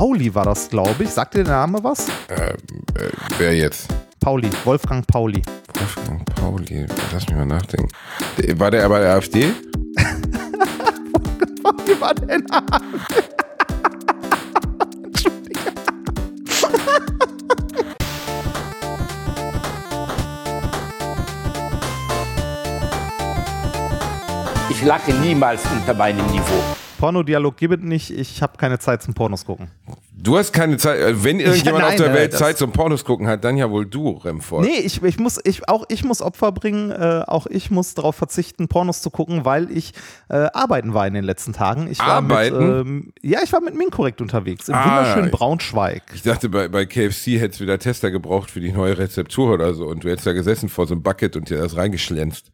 Pauli war das, glaube ich. Sagt dir der Name was? Äh, äh, wer jetzt? Pauli, Wolfgang Pauli. Wolfgang Pauli, lass mich mal nachdenken. Der- War der bei der AfD? Pauli war der Name. Ich lacke niemals unter meinem Niveau. Pornodialog gibt es nicht. Ich habe keine Zeit zum Pornos gucken. Du hast keine Zeit. äh, Wenn irgendjemand nein, auf der äh, Welt Zeit zum Pornos gucken hat, dann ja wohl du, Remford. Nee, ich, ich muss, ich, auch ich muss Opfer bringen, äh, auch ich muss darauf verzichten, Pornos zu gucken, weil ich äh, arbeiten war in den letzten Tagen. Ich war Arbeiten? Mit, ähm, ja, ich war mit Minkorrekt unterwegs, im Ah. wunderschönen Braunschweig. Ich dachte, bei, bei KFC hättest du wieder Tester gebraucht für die neue Rezeptur oder so und du hättest da gesessen vor so einem Bucket und dir das reingeschlänzt.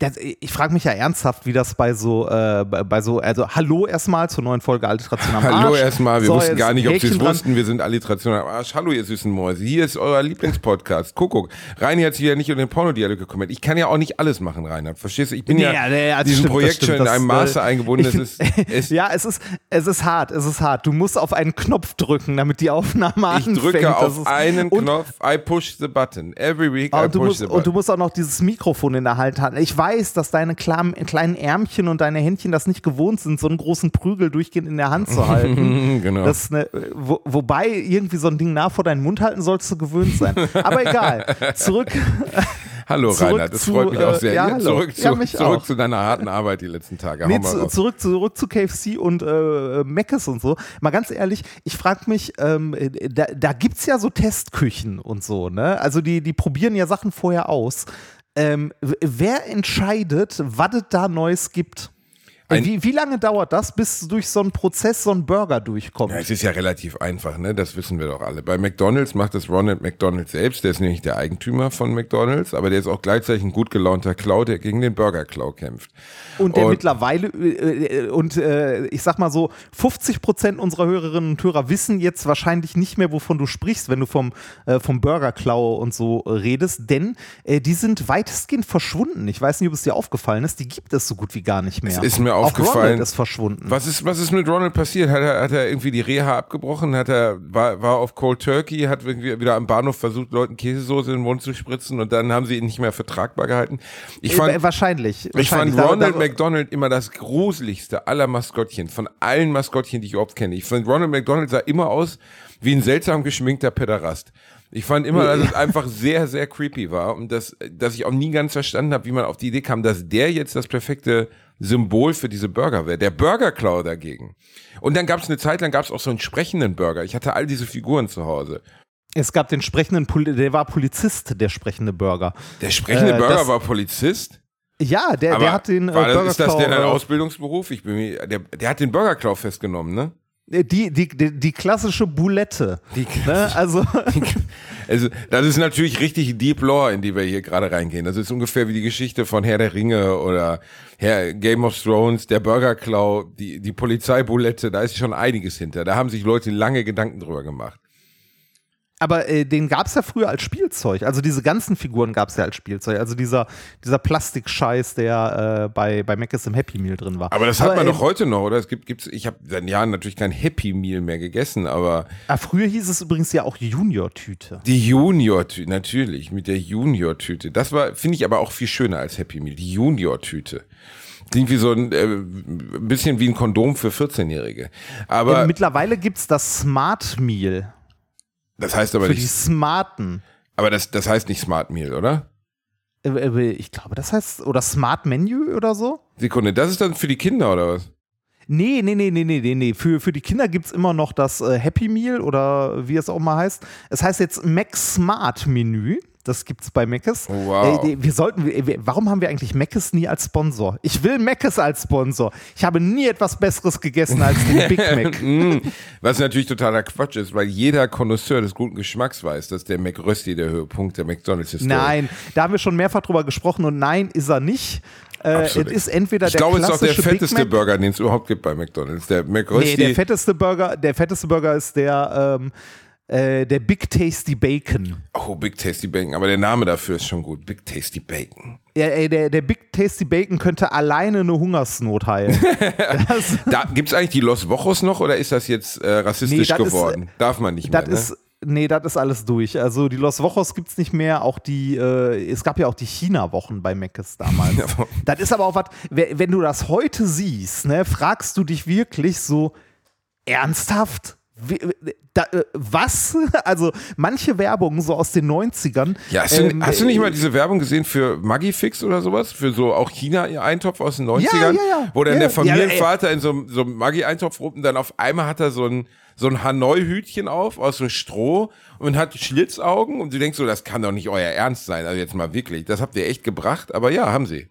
Das, ich frage mich ja ernsthaft, wie das bei so, äh, bei so, also hallo erstmal zur neuen Folge Alliteration am Hallo Arsch. erstmal, wir So, wussten gar nicht, ob sie es wussten, wir sind Alliteration am Arsch. Hallo ihr süßen Mäuse, hier ist euer Lieblingspodcast. Kuckuck. Reini hat sich ja nicht unter den Pornodialog gekümmert. Ich kann ja auch nicht alles machen, Reinhard. Verstehst du? Ich bin Nee, ja, ja, das diesem stimmt, Projekt stimmt. schon in einem äh, Maße eingebunden. ich Das ist, es, ja, es ist, es ist hart, es ist hart. Du musst auf einen Knopf drücken, damit die Aufnahme ich anfängt. drücke Das auf einen und, Knopf, I push the button. Every week I Und push musst, the und button. du musst auch noch dieses Mikrofon in der Hand halten. Ich weiß, dass deine kleinen, kleinen Ärmchen und deine Händchen das nicht gewohnt sind, so einen großen Prügel durchgehend in der Hand zu halten. genau. Das, ne, wo, wobei irgendwie so ein Ding nah vor deinen Mund halten sollst du gewöhnt sein. Aber egal. Zurück. Hallo zurück Reinhard, das zu, freut mich auch äh, sehr. ja, Ja, zurück zu, Ja, zurück zu deiner harten Arbeit die letzten Tage. Nee, zu, zurück, zurück zu KFC und äh, Mc's und so. Mal ganz ehrlich, ich frage mich, ähm, da, da gibt es ja so Testküchen und so, ne? Also die, die probieren ja Sachen vorher aus. Ähm, wer entscheidet, was es da Neues gibt? Ein- wie, wie lange dauert das, bis durch so einen Prozess so ein Burger durchkommt? Ja, es ist ja relativ einfach, ne? Das wissen wir doch alle. Bei McDonalds macht es Ronald McDonald selbst. Der ist nämlich der Eigentümer von McDonalds, aber der ist auch gleichzeitig ein gut gelaunter Klau, der gegen den Burger Klau kämpft. Und der Und- mittlerweile, äh, und äh, ich sag mal so, 50 Prozent unserer Hörerinnen und Hörer wissen jetzt wahrscheinlich nicht mehr, wovon du sprichst, wenn du vom, äh, vom Burgerklau und so äh, redest, denn äh, die sind weitestgehend verschwunden. Ich weiß nicht, ob es dir aufgefallen ist, die gibt es so gut wie gar nicht mehr. Es ist mir Auch aufgefallen. Ronald ist verschwunden. Was ist, was ist mit Ronald passiert? Hat er, hat er irgendwie die Reha abgebrochen? Hat er, war, war auf Cold Turkey, hat irgendwie wieder am Bahnhof versucht, Leuten Käsesoße in den Mund zu spritzen und dann haben sie ihn nicht mehr vertragbar gehalten? Ich fand, äh, wahrscheinlich. Ich wahrscheinlich. fand Ronald da- McDonald immer das gruseligste aller Maskottchen, von allen Maskottchen, die ich überhaupt kenne. Ich fand Ronald McDonald sah immer aus wie ein seltsam geschminkter Pederast. Ich fand immer, dass es einfach sehr, sehr creepy war und dass, dass ich auch nie ganz verstanden habe, wie man auf die Idee kam, dass der jetzt das perfekte Symbol für diese Burger wäre. Der Burgerklau dagegen. Und dann gab es eine Zeit lang gab es auch so einen sprechenden Burger. Ich hatte all diese Figuren zu Hause. Es gab den sprechenden, Poli der war Polizist, der sprechende Burger. Der sprechende Äh, Burger war Polizist. Ja, der, der hat den äh, war das, ist das denn ein äh, Ausbildungsberuf? Ich bin mir, der, der hat den Burgerklau festgenommen, ne? Die, die, die, die klassische Boulette. Die Ne? Also, Also, das ist natürlich richtig Deep Lore, in die wir hier gerade reingehen. Das ist ungefähr wie die Geschichte von Herr der Ringe oder Herr Game of Thrones, der Burgerklau, die, die Polizeibulette, da ist schon einiges hinter. Da haben sich Leute lange Gedanken drüber gemacht. Aber äh, den gab es ja früher als Spielzeug. Also diese ganzen Figuren gab es ja als Spielzeug. Also dieser, dieser Plastikscheiß, der äh, bei, bei Mac im Happy Meal drin war. Aber das hat man äh, doch heute noch, oder? Es gibt, gibt's, ich habe seit Jahren natürlich kein Happy Meal mehr gegessen, aber Ah, früher hieß es übrigens ja auch Junior-Tüte. die Junior-Tüte, natürlich, mit der Junior-Tüte. Das war, finde ich aber auch viel schöner als Happy Meal. Die Junior-Tüte. Klingt wie so ein, äh, bisschen wie ein Kondom für 14-Jährige. Aber Äh, mittlerweile gibt es das Smart Meal das heißt aber für die nicht, Smarten. aber das, das heißt nicht Smart Meal, oder? Äh, äh, Ich glaube, das heißt, oder Smart Menu oder so? Sekunde, das ist dann für die Kinder oder was? Nee, nee, nee, nee, nee, nee, nee. Für, für die Kinder gibt es immer noch das äh, Happy Meal oder wie es auch mal heißt. Es heißt jetzt Mac Smart Menü. Das gibt es bei Mc's. Oh, wow. Äh, wir sollten, wir, warum haben wir eigentlich Mc's nie als Sponsor? Ich will Mc's als Sponsor. Ich habe nie etwas Besseres gegessen als den Big Mac. Mm, Was natürlich totaler Quatsch ist, weil jeder Connoisseur des guten Geschmacks weiß, dass der McRösti der Höhepunkt der McDonalds-Historie Nein, da haben wir schon mehrfach drüber gesprochen und nein, ist er nicht. Äh, es ist entweder Ich der glaube, es ist auch der fetteste Burger, den es überhaupt gibt bei McDonalds. Der Nee, McRösti. der fetteste Burger, der fetteste Burger ist der, ähm, äh, der Big Tasty Bacon. Oh, Big Tasty Bacon, aber der Name dafür ist schon gut. Big Tasty Bacon. Ja, ey, der, der Big Tasty Bacon könnte alleine eine Hungersnot heilen. Da gibt's eigentlich die Los Wochos noch oder ist das jetzt äh, rassistisch Nee, ist, geworden? Darf man nicht mehr. Ne? ist, nee, das ist alles durch. Also die Los Wochos gibt's nicht mehr. Auch die, äh, es gab ja auch die China-Wochen bei Meckes damals. das ist aber auch was, we- wenn du das heute siehst, ne, fragst du dich wirklich so, ernsthaft? Da, äh, was? Also manche Werbung so aus den 90ern. Ja, hast, du, ähm, hast du nicht mal diese Werbung gesehen für Maggi-Fix oder sowas? Für so auch China-Eintopf aus den 90ern? ja, ja. Wo dann Ja, der ja, Familienvater in so, einem- so einem Maggi-Eintopf rum und dann auf einmal hat er so ein, so ein Hanoi-Hütchen auf aus so Stroh und hat Schlitzaugen und du denkst so, das kann doch nicht euer Ernst sein. Also jetzt mal wirklich. Das habt ihr echt gebracht, aber ja, haben sie.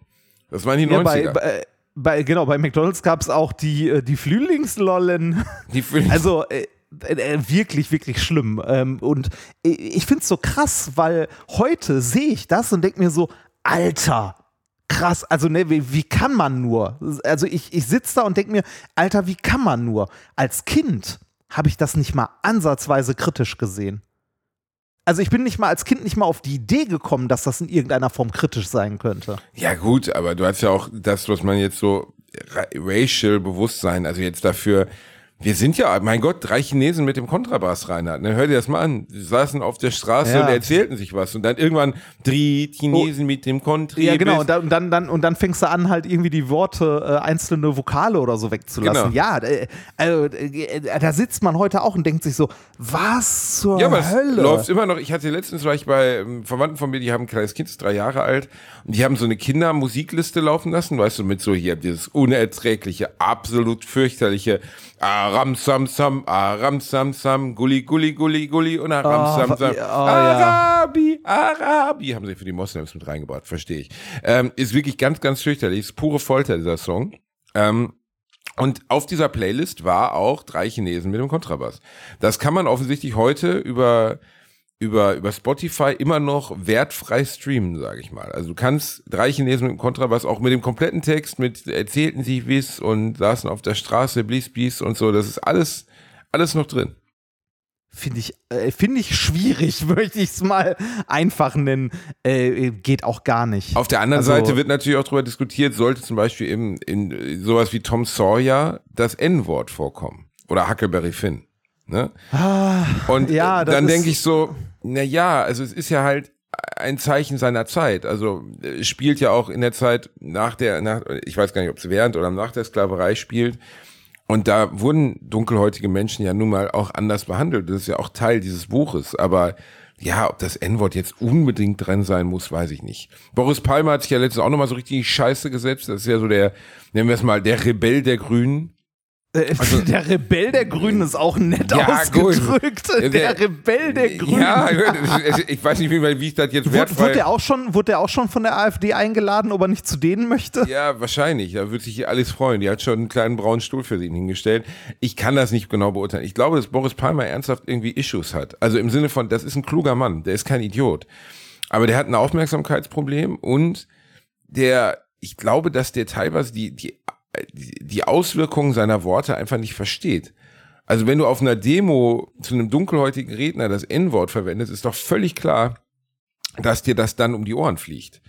Das waren die Ja, 90er. bei, bei, bei, genau, bei McDonalds gab es auch die, äh, die Frühlingslollen. die Frühlings- Also äh, äh, wirklich, wirklich schlimm. Ähm, und äh, ich finde es so krass, weil heute sehe ich das und denke mir so, Alter, krass, also ne, wie, wie kann man nur? Also ich, ich sitze da und denke mir, Alter, wie kann man nur? Als Kind habe ich das nicht mal ansatzweise kritisch gesehen. Also ich bin nicht mal als Kind nicht mal auf die Idee gekommen, dass das in irgendeiner Form kritisch sein könnte. Ja gut, aber du hast ja auch das, was man jetzt so ra racial Bewusstsein, also jetzt dafür, wir sind ja, mein Gott, drei Chinesen mit dem Kontrabass, Reinhard. Ne, hör dir das mal an. Die saßen auf der Straße Ja. und erzählten sich was. Und dann irgendwann drei Chinesen mit dem Kontrabass. Ja, genau. Und dann, dann, und dann fängst du an, halt irgendwie die Worte, äh, einzelne Vokale oder so wegzulassen. Genau. Ja, äh, also, äh, da sitzt man heute auch und denkt sich so, was zur Ja, aber Hölle? läuft immer noch. Ich hatte letztens war ich bei ähm, Verwandten von mir, die haben ein kleines Kind, ist drei Jahre alt, und die haben so eine Kindermusikliste laufen lassen, weißt du, mit so hier dieses unerträgliche, absolut fürchterliche Aram Sam Sam, Aram Sam Sam, Gulli Gulli Gulli Gulli und Aram Oh, Sam Sam. oh. Arabi, Arabi, haben sie für die Moslems mit reingebracht, verstehe ich. Ähm, ist wirklich ganz, ganz fürchterlich, ist pure Folter, dieser Song. Ähm, und auf dieser Playlist war auch drei Chinesen mit dem Kontrabass. Das kann man offensichtlich heute über über, über Spotify immer noch wertfrei streamen, sage ich mal. Also du kannst drei Chinesen mit dem Kontrabass, auch mit dem kompletten Text, mit erzählten sie wies und saßen auf der Straße, blies, blies und so, das ist alles, alles noch drin. Finde ich, äh, finde ich schwierig, möchte ich es mal einfach nennen. Äh, geht auch gar nicht. Auf der anderen Also- Seite wird natürlich auch darüber diskutiert, sollte zum Beispiel im, in äh, sowas wie Tom Sawyer das N-Wort vorkommen. Oder Huckleberry Finn. Ne? Und Ah, ja, äh, das dann denke ich so, na ja, also es ist ja halt ein Zeichen seiner Zeit. Also äh, spielt ja auch in der Zeit nach der, nach, ich weiß gar nicht, ob es während oder nach der Sklaverei spielt. Und da wurden dunkelhäutige Menschen ja nun mal auch anders behandelt. Das ist ja auch Teil dieses Buches. Aber ja, ob das N-Wort jetzt unbedingt drin sein muss, weiß ich nicht. Boris Palmer hat sich ja letztens auch nochmal so richtig Scheiße gesetzt. Das ist ja so der, nennen wir es mal, der Rebell der Grünen. Äh, der Rebell der Grünen ist auch nett also Ja, gut. ausgedrückt. Ja, Der, Rebell der Grünen. Ja, ich weiß nicht, wie, ich das jetzt wertfrei... wurde, der auch schon, wurde der auch schon von der AfD eingeladen, ob er nicht zu denen möchte? Ja, wahrscheinlich. Da wird sich hier alles freuen. Die hat schon einen kleinen braunen Stuhl für sie hingestellt. Ich kann das nicht genau beurteilen. Ich glaube, dass Boris Palmer ernsthaft irgendwie Issues hat. Also im Sinne von, das ist ein kluger Mann. Der ist kein Idiot. Aber der hat ein Aufmerksamkeitsproblem und der, ich glaube, dass der teilweise die, die, die Auswirkungen seiner Worte einfach nicht versteht. Also wenn du auf einer Demo zu einem dunkelhäutigen Redner das N-Wort verwendest, ist doch völlig klar, dass dir das dann um die Ohren fliegt.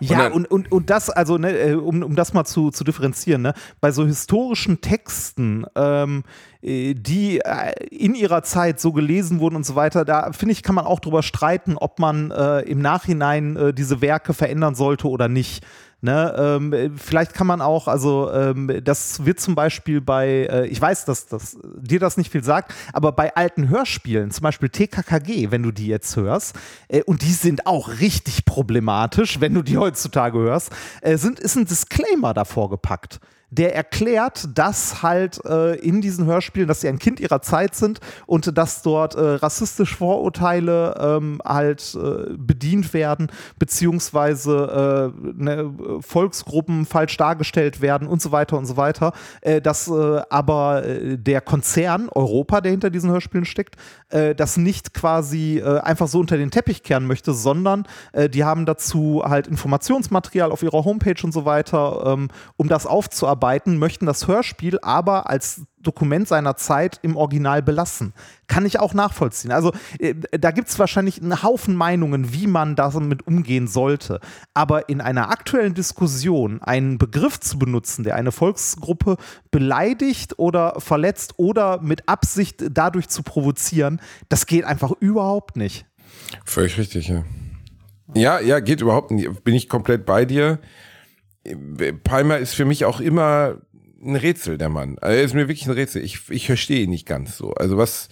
Ja, dann- und, und, und das, also, ne, äh, um, um das mal zu, zu differenzieren, ne, bei so historischen Texten, ähm, äh, die äh, in ihrer Zeit so gelesen wurden und so weiter, da finde ich, kann man auch drüber streiten, ob man äh, im Nachhinein äh, diese Werke verändern sollte oder nicht. Ne, ähm, äh, vielleicht kann man auch, also ähm, das wird zum Beispiel bei, äh, ich weiß, dass, dass dir das nicht viel sagt, aber bei alten Hörspielen, zum Beispiel TKKG, wenn du die jetzt hörst, äh, und die sind auch richtig problematisch, wenn du die heutzutage hörst, äh, sind, ist ein Disclaimer davor gepackt. Der erklärt, dass halt äh, in diesen Hörspielen, dass sie ein Kind ihrer Zeit sind und dass dort äh, rassistische Vorurteile ähm, halt äh, bedient werden, beziehungsweise äh, ne, Volksgruppen falsch dargestellt werden und so weiter und so weiter. Äh, dass äh, aber äh, der Konzern Europa, der hinter diesen Hörspielen steckt, äh, das nicht quasi äh, einfach so unter den Teppich kehren möchte, sondern äh, die haben dazu halt Informationsmaterial auf ihrer Homepage und so weiter, ähm, um das aufzuarbeiten, möchten das Hörspiel aber als Dokument seiner Zeit im Original belassen. Kann ich auch nachvollziehen. Also äh, da gibt es wahrscheinlich einen Haufen Meinungen, wie man damit umgehen sollte. Aber in einer aktuellen Diskussion einen Begriff zu benutzen, der eine Volksgruppe beleidigt oder verletzt oder mit Absicht dadurch zu provozieren, das geht einfach überhaupt nicht. Völlig richtig, ja. Ja, ja, geht überhaupt nicht. Bin ich komplett bei dir. Palmer ist für mich auch immer ein Rätsel, der Mann. Also er ist mir wirklich ein Rätsel. Ich, ich verstehe ihn nicht ganz so. Also was,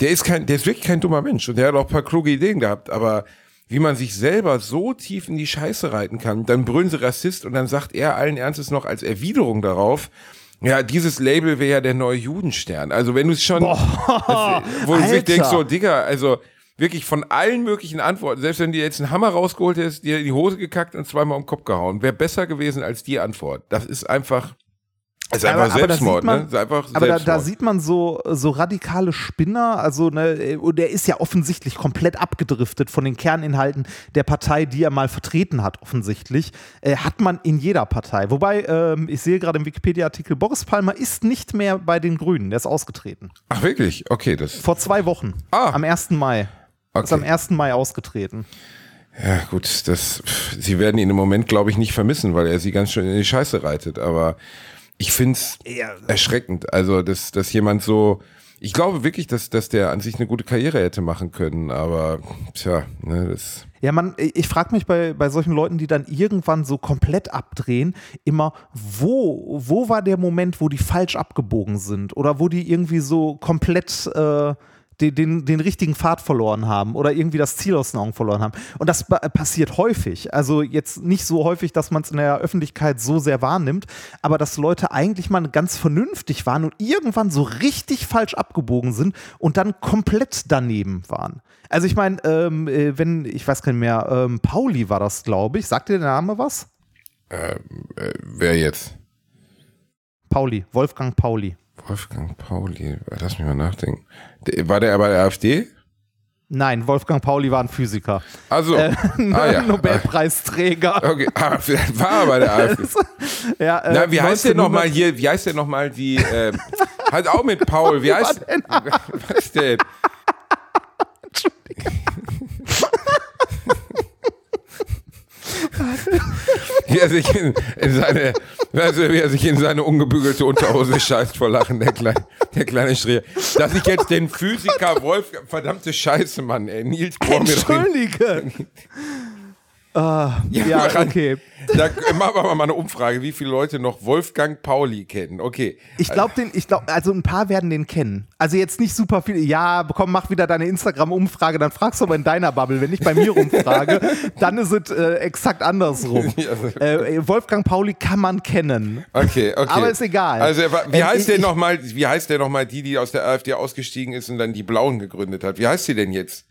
der ist kein, der ist wirklich kein dummer Mensch und der hat auch ein paar kluge Ideen gehabt, aber wie man sich selber so tief in die Scheiße reiten kann, dann brüllen sie Rassist und dann sagt er allen Ernstes noch als Erwiderung darauf, ja, dieses Label wäre ja der neue Judenstern. Also wenn du es schon, Boah, wo du sich Alter. denkst, so, Digga, also wirklich von allen möglichen Antworten, selbst wenn dir jetzt einen Hammer rausgeholt hättest, dir in die Hose gekackt und zweimal um den Kopf gehauen, wäre besser gewesen als die Antwort. Das ist einfach, das ist Aber- einfach aber da Selbstmord, sieht man- ne? Einfach Aber da, Selbstmord. da sieht man so, so radikale Spinner, also ne, und der ist ja offensichtlich komplett abgedriftet von den Kerninhalten der Partei, die er mal vertreten hat, offensichtlich. Äh, hat man in jeder Partei. Wobei, ähm, ich sehe gerade im Wikipedia-Artikel, Boris Palmer ist nicht mehr bei den Grünen, der ist ausgetreten. Ach wirklich? Okay, das, Vor zwei Wochen. Ah. Am 1. Mai. Ist am okay. 1. Mai ausgetreten. Ja, gut, das, pff, sie werden ihn im Moment, glaube ich, nicht vermissen, weil er sie ganz schön in die Scheiße reitet, aber ich find's Ja. erschreckend. Also, dass, dass jemand so, ich glaube wirklich, dass, dass der an sich eine gute Karriere hätte machen können, aber, tja, ne, das, Ja, man, ich frage mich bei, bei solchen Leuten, die dann irgendwann so komplett abdrehen, immer, wo, wo war der Moment, wo die falsch abgebogen sind oder wo die irgendwie so komplett äh, den, den, den richtigen Pfad verloren haben oder irgendwie das Ziel aus den Augen verloren haben. Und das passiert häufig. Also jetzt nicht so häufig, dass man es in der Öffentlichkeit so sehr wahrnimmt, aber dass Leute eigentlich mal ganz vernünftig waren und irgendwann so richtig falsch abgebogen sind und dann komplett daneben waren. Also ich meine, ähm, äh, wenn, ich weiß gar nicht mehr, ähm, Pauli war das, glaube ich. Sagt dir der Name was? äh, äh, wer jetzt? Pauli, Wolfgang Pauli. Wolfgang Pauli, lass mich mal nachdenken. War der bei der AfD? Nein, Wolfgang Pauli war ein Physiker. Also, Äh, ah ja. Nobelpreisträger. Okay, ah, war er bei der AfD. ja, äh, Na, wie heißt der 1900 nochmal hier, wie heißt der nochmal die, äh, hat auch mit Paul, wie heißt, was denn? wie er sich in, in seine, also wie er sich in seine ungebügelte Unterhose scheißt vor Lachen, der kleine, der kleine Strier. Dass ich jetzt den Physiker Wolf, verdammte Scheiße, Mann, ey, Nils Bohr mir doch hin- Entschuldige. Ah, ja, an. okay. Da machen wir mal eine Umfrage, wie viele Leute noch Wolfgang Pauli kennen. Okay. Ich glaube, den, ich glaube, also ein paar werden den kennen. Also jetzt nicht super viele. Ja, komm, mach wieder deine Instagram-Umfrage, dann fragst du aber in deiner Bubble. Wenn ich bei mir rumfrage, dann ist es äh, exakt andersrum. Ja, also- Äh, Wolfgang Pauli kann man kennen. Okay, okay. Aber ist egal. Also wie Ähm, heißt ich- der nochmal, wie heißt der nochmal, die, die aus der AfD ausgestiegen ist und dann die Blauen gegründet hat? Wie heißt sie denn jetzt?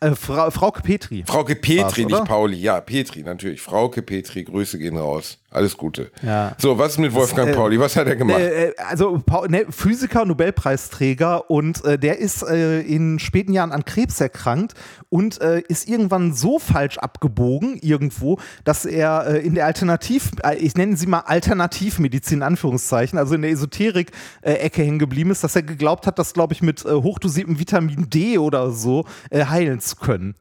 Äh, Frau, Frauke Petri. Frauke Petri, nicht? Pauli. Ja, Petri, natürlich. Frauke Petri, Grüße gehen raus. Alles Gute. Ja. So, was ist mit Wolfgang äh, Pauli? Was hat er gemacht? Äh, äh, also ne, Physiker, Nobelpreisträger und äh, der ist äh, in späten Jahren an Krebs erkrankt und äh, ist irgendwann so falsch abgebogen irgendwo, dass er äh, in der Alternativ, äh, ich nenne sie mal Alternativmedizin in Anführungszeichen, also in der Esoterik-Ecke hängen geblieben ist, dass er geglaubt hat, das glaube ich mit äh, hochdosiertem Vitamin D oder so äh, heilen zu können.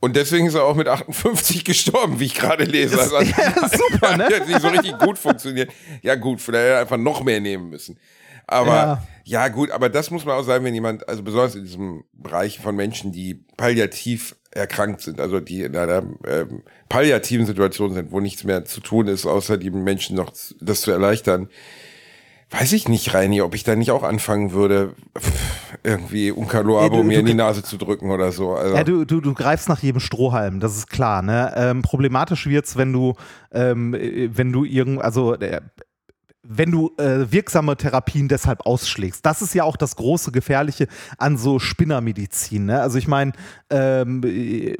Und deswegen ist er auch mit 58 gestorben, wie ich gerade lese. Also, ja, super, ne? Hat nicht so richtig gut funktioniert. Ja, gut, vielleicht hätte er einfach noch mehr nehmen müssen. Aber ja. Ja. gut, aber das muss man auch sagen, wenn jemand, also besonders in diesem Bereich von Menschen, die palliativ erkrankt sind, also die in einer ähm, palliativen Situation sind, wo nichts mehr zu tun ist, außer die Menschen noch das zu erleichtern. Weiß ich nicht, Reini, ob ich da nicht auch anfangen würde, pff, irgendwie Uncaloabo Ey, du- mir in die Nase zu drücken oder so. Also, Ja, du, du, du greifst nach jedem Strohhalm, das ist klar. Ne? Ähm, problematisch wird's, wenn du, ähm, äh, wenn du irgend, also äh, wenn du äh, wirksame Therapien deshalb ausschlägst. Das ist ja auch das große Gefährliche an so Spinnermedizin. Ne? Also ich meine, ähm, äh,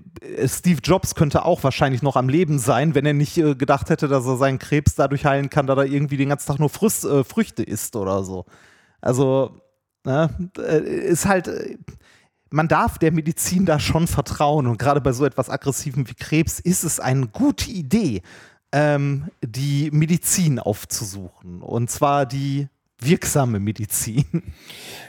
Steve Jobs könnte auch wahrscheinlich noch am Leben sein, wenn er nicht äh, gedacht hätte, dass er seinen Krebs dadurch heilen kann, da er irgendwie den ganzen Tag nur Früst, äh, Früchte isst oder so. Also ne? äh, ist halt. Äh, man darf der Medizin da schon vertrauen und gerade bei so etwas Aggressivem wie Krebs ist es eine gute Idee, ähm, die Medizin aufzusuchen und zwar die wirksame Medizin.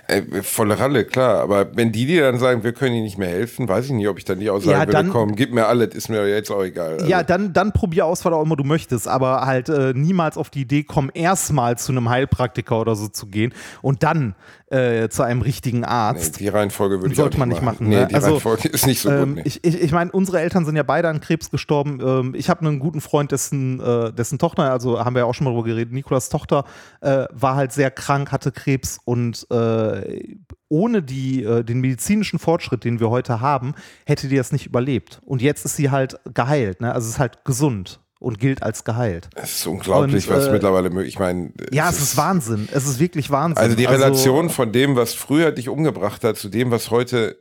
Äh, volle Ralle, klar. Aber wenn die dir dann sagen, wir können ihnen nicht mehr helfen, weiß ich nicht, ob ich dann nicht auch sagen Ja, würde, dann- komm, gib mir alles, ist mir jetzt auch egal. Also, Ja, dann, dann probier aus, was auch immer du möchtest, aber halt äh, niemals auf die Idee kommen, erstmal zu einem Heilpraktiker oder so zu gehen und dann äh, zu einem richtigen nee, Arzt. die Reihenfolge würde ich Sollte man nicht machen. machen, Nee, ne? die Also, Reihenfolge ist nicht so gut. Ähm, Nee. ich ich, ich meine, unsere Eltern sind ja beide an Krebs gestorben. Ähm, ich habe einen guten Freund, dessen, äh, dessen Tochter, also haben wir ja auch schon mal drüber geredet, Nikolas Tochter äh, war halt sehr krank, hatte Krebs und äh, ohne die, äh, den medizinischen Fortschritt, den wir heute haben, hätte die das nicht überlebt. Und jetzt ist sie halt geheilt, ne? also ist halt gesund und gilt als geheilt. Es ist unglaublich, Und, was äh, mittlerweile möglich Ich meine, Ja, es ist Wahnsinn. Es ist wirklich Wahnsinn. Also die Relation von dem, was früher dich umgebracht hat, zu dem, was heute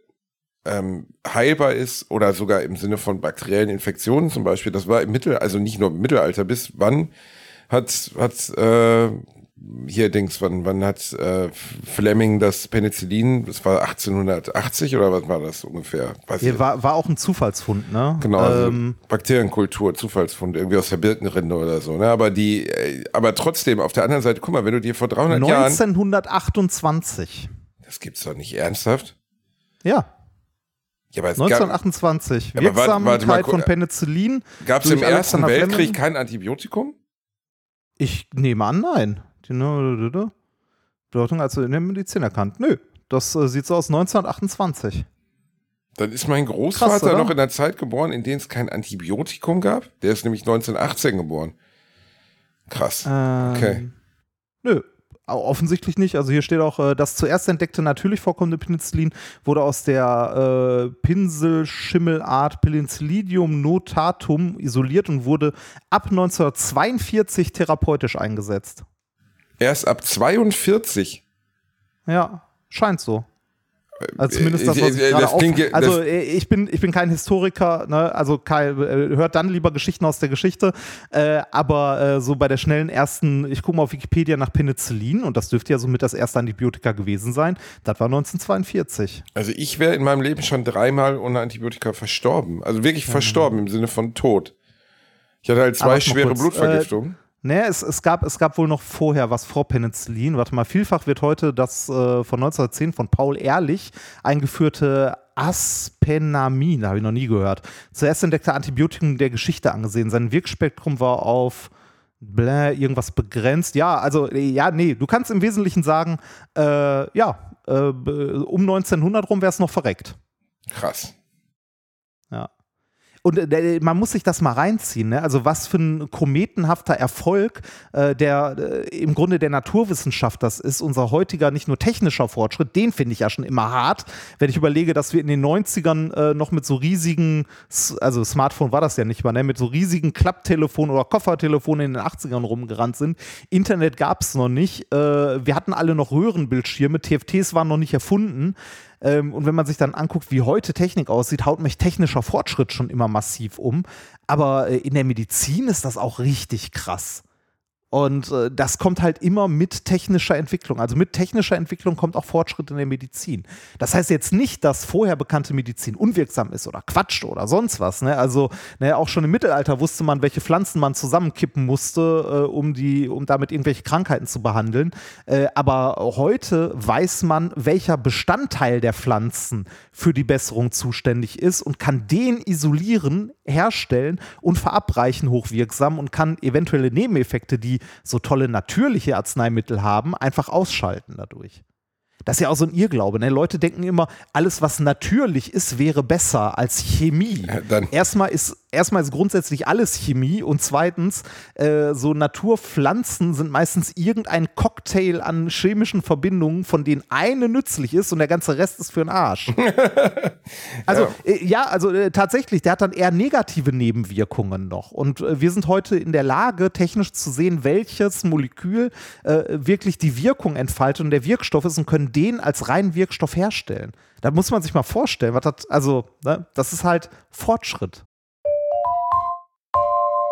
ähm, heilbar ist oder sogar im Sinne von bakteriellen Infektionen zum Beispiel, das war im Mittelalter, also nicht nur im Mittelalter, bis wann hat, hat äh, hier Dings, wann, wann hat äh, Fleming das Penicillin, das war 1880 oder was war das ungefähr? Weiß Hier war, war auch ein Zufallsfund, ne? Genau, also Ähm, Bakterienkultur, Zufallsfund, irgendwie aus der Birkenrinde oder so. Ne? Aber die, äh, aber trotzdem, auf der anderen Seite, guck mal, wenn du dir vor 300 Jahren, 1928. das gibt's doch nicht ernsthaft. Ja, Ja, aber es gab, 1928. Ja, aber warte- Wirksamkeit warte mal, von Penicillin. gab's im durch Ersten Weltkrieg Fleming? kein Antibiotikum? Ich nehme an, nein. Ne- Bedeutung also in der Medizin erkannt. Nö, das äh, sieht so aus 1928. Dann ist mein Großvater Krass, noch in der Zeit geboren, in der es kein Antibiotikum gab. Der ist nämlich 1918 geboren. Krass. Ähm, Okay. Nö, offensichtlich nicht. Also hier steht auch, äh, das zuerst entdeckte natürlich vorkommende Penicillin wurde aus der äh, Pinselschimmelart Penicillium notatum isoliert und wurde ab 1942 therapeutisch eingesetzt. Erst ab 42. Ja, scheint so. Also zumindest das, Äh, was ich äh, gerade auf... ja- Also äh, ich bin, ich bin kein Historiker, ne? also kein, äh, hört dann lieber Geschichten aus der Geschichte, äh, aber äh, so bei der schnellen ersten, ich gucke mal auf Wikipedia nach Penicillin und das dürfte ja somit das erste Antibiotika gewesen sein, das war 1942. Also ich wäre in meinem Leben schon dreimal ohne Antibiotika verstorben. Also wirklich verstorben im Sinne von Tot. Ich hatte halt zwei schwere kurz, Blutvergiftungen. Ne, es, es, gab, es gab wohl noch vorher was vor Penicillin. Warte mal, vielfach wird heute das äh, von 1910 von Paul Ehrlich eingeführte Aspenamin, habe ich noch nie gehört, zuerst entdeckte Antibiotikum der Geschichte angesehen. Sein Wirkspektrum war auf blä, irgendwas begrenzt. Ja, also, äh, ja, nee, du kannst im Wesentlichen sagen, äh, ja, äh, um 1900 rum wäre es noch verreckt. Krass. Ja. Und äh, man muss sich das mal reinziehen, ne? Also was für ein kometenhafter Erfolg äh, der äh, im Grunde der Naturwissenschaft das ist, unser heutiger nicht nur technischer Fortschritt, den finde ich ja schon immer hart, wenn ich überlege, dass wir in den 90ern äh, noch mit so riesigen, also Smartphone war das ja nicht mal, ne? mit so riesigen Klapptelefonen oder Koffertelefonen in den 80ern rumgerannt sind. Internet gab es noch nicht. Äh, wir hatten alle noch Röhrenbildschirme, TFTs waren noch nicht erfunden. Ähm, und wenn man sich dann anguckt, wie heute Technik aussieht, haut mich technischer Fortschritt schon immer massiv um. Aber äh, in der Medizin ist das auch richtig krass. Und äh, das kommt halt immer mit technischer Entwicklung. Also mit technischer Entwicklung kommt auch Fortschritt in der Medizin. Das heißt jetzt nicht, dass vorher bekannte Medizin unwirksam ist oder Quatsch oder sonst was. Ne? Also ne, auch schon im Mittelalter wusste man, welche Pflanzen man zusammenkippen musste, äh, um, die, um damit irgendwelche Krankheiten zu behandeln. Äh, aber heute weiß man, welcher Bestandteil der Pflanzen für die Besserung zuständig ist und kann den isolieren, herstellen und verabreichen hochwirksam und kann eventuelle Nebeneffekte, die so tolle natürliche Arzneimittel haben, einfach ausschalten dadurch. Das ist ja auch so ein Irrglaube. Ne? Leute denken immer, alles, was natürlich ist, wäre besser als Chemie. Dann- erstmal, ist, erstmal ist grundsätzlich alles Chemie und zweitens, äh, so Naturpflanzen sind meistens irgendein Cocktail an chemischen Verbindungen, von denen eine nützlich ist und der ganze Rest ist für den Arsch. Also Ja. äh, ja also äh, tatsächlich, der hat dann eher negative Nebenwirkungen noch. Und äh, wir sind heute in der Lage, technisch zu sehen, welches Molekül äh, wirklich die Wirkung entfaltet und der Wirkstoff ist und können den als reinen Wirkstoff herstellen. Da muss man sich mal vorstellen, was das, also, ne, das ist halt Fortschritt.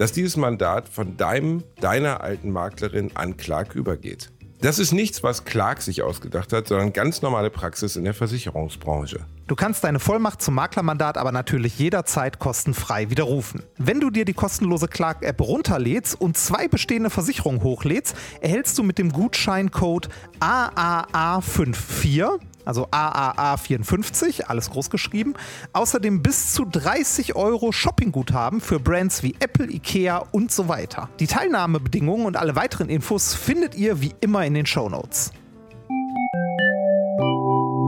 dass dieses Mandat von deinem, deiner alten Maklerin an Clark übergeht. Das ist nichts, was Clark sich ausgedacht hat, sondern ganz normale Praxis in der Versicherungsbranche. Du kannst deine Vollmacht zum Maklermandat aber natürlich jederzeit kostenfrei widerrufen. Wenn du dir die kostenlose Clark-App runterlädst und zwei bestehende Versicherungen hochlädst, erhältst du mit dem Gutscheincode AAA54 also AAA54, alles groß geschrieben. Außerdem bis zu 30 Euro Shoppingguthaben für Brands wie Apple, Ikea und so weiter. Die Teilnahmebedingungen und alle weiteren Infos findet ihr wie immer in den Show Notes.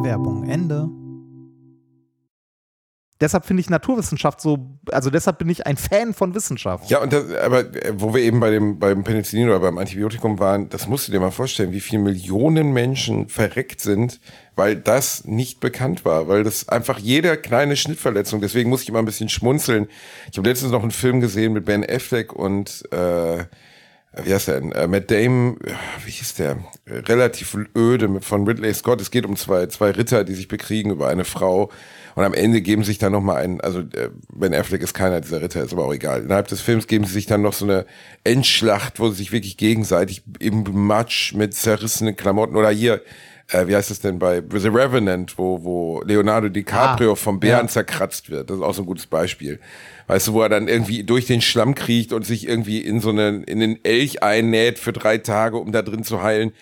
Werbung Ende. Deshalb finde ich Naturwissenschaft so, also deshalb bin ich ein Fan von Wissenschaft. Ja, und das, aber äh, wo wir eben bei dem, beim Penicillin oder beim Antibiotikum waren, das musst du dir mal vorstellen, wie viele Millionen Menschen verreckt sind, weil das nicht bekannt war, weil das einfach jeder kleine Schnittverletzung, deswegen muss ich immer ein bisschen schmunzeln. Ich habe letztens noch einen Film gesehen mit Ben Affleck und äh, wie heißt der denn? Äh, Matt Damon, wie hieß der? Relativ öde von Ridley Scott. Es geht um zwei, zwei Ritter, die sich bekriegen über eine Frau. Und am Ende geben sich dann nochmal ein, also äh, Ben Affleck ist keiner dieser Ritter, ist aber auch egal. Innerhalb des Films geben sie sich dann noch so eine Endschlacht, wo sie sich wirklich gegenseitig im Matsch mit zerrissenen Klamotten oder hier, äh, wie heißt es denn bei The Revenant, wo, wo Leonardo DiCaprio ah, vom Bären ja. zerkratzt wird. Das ist auch so ein gutes Beispiel. Weißt du, wo er dann irgendwie durch den Schlamm kriecht und sich irgendwie in so einen, in den Elch einnäht für drei Tage, um da drin zu heilen.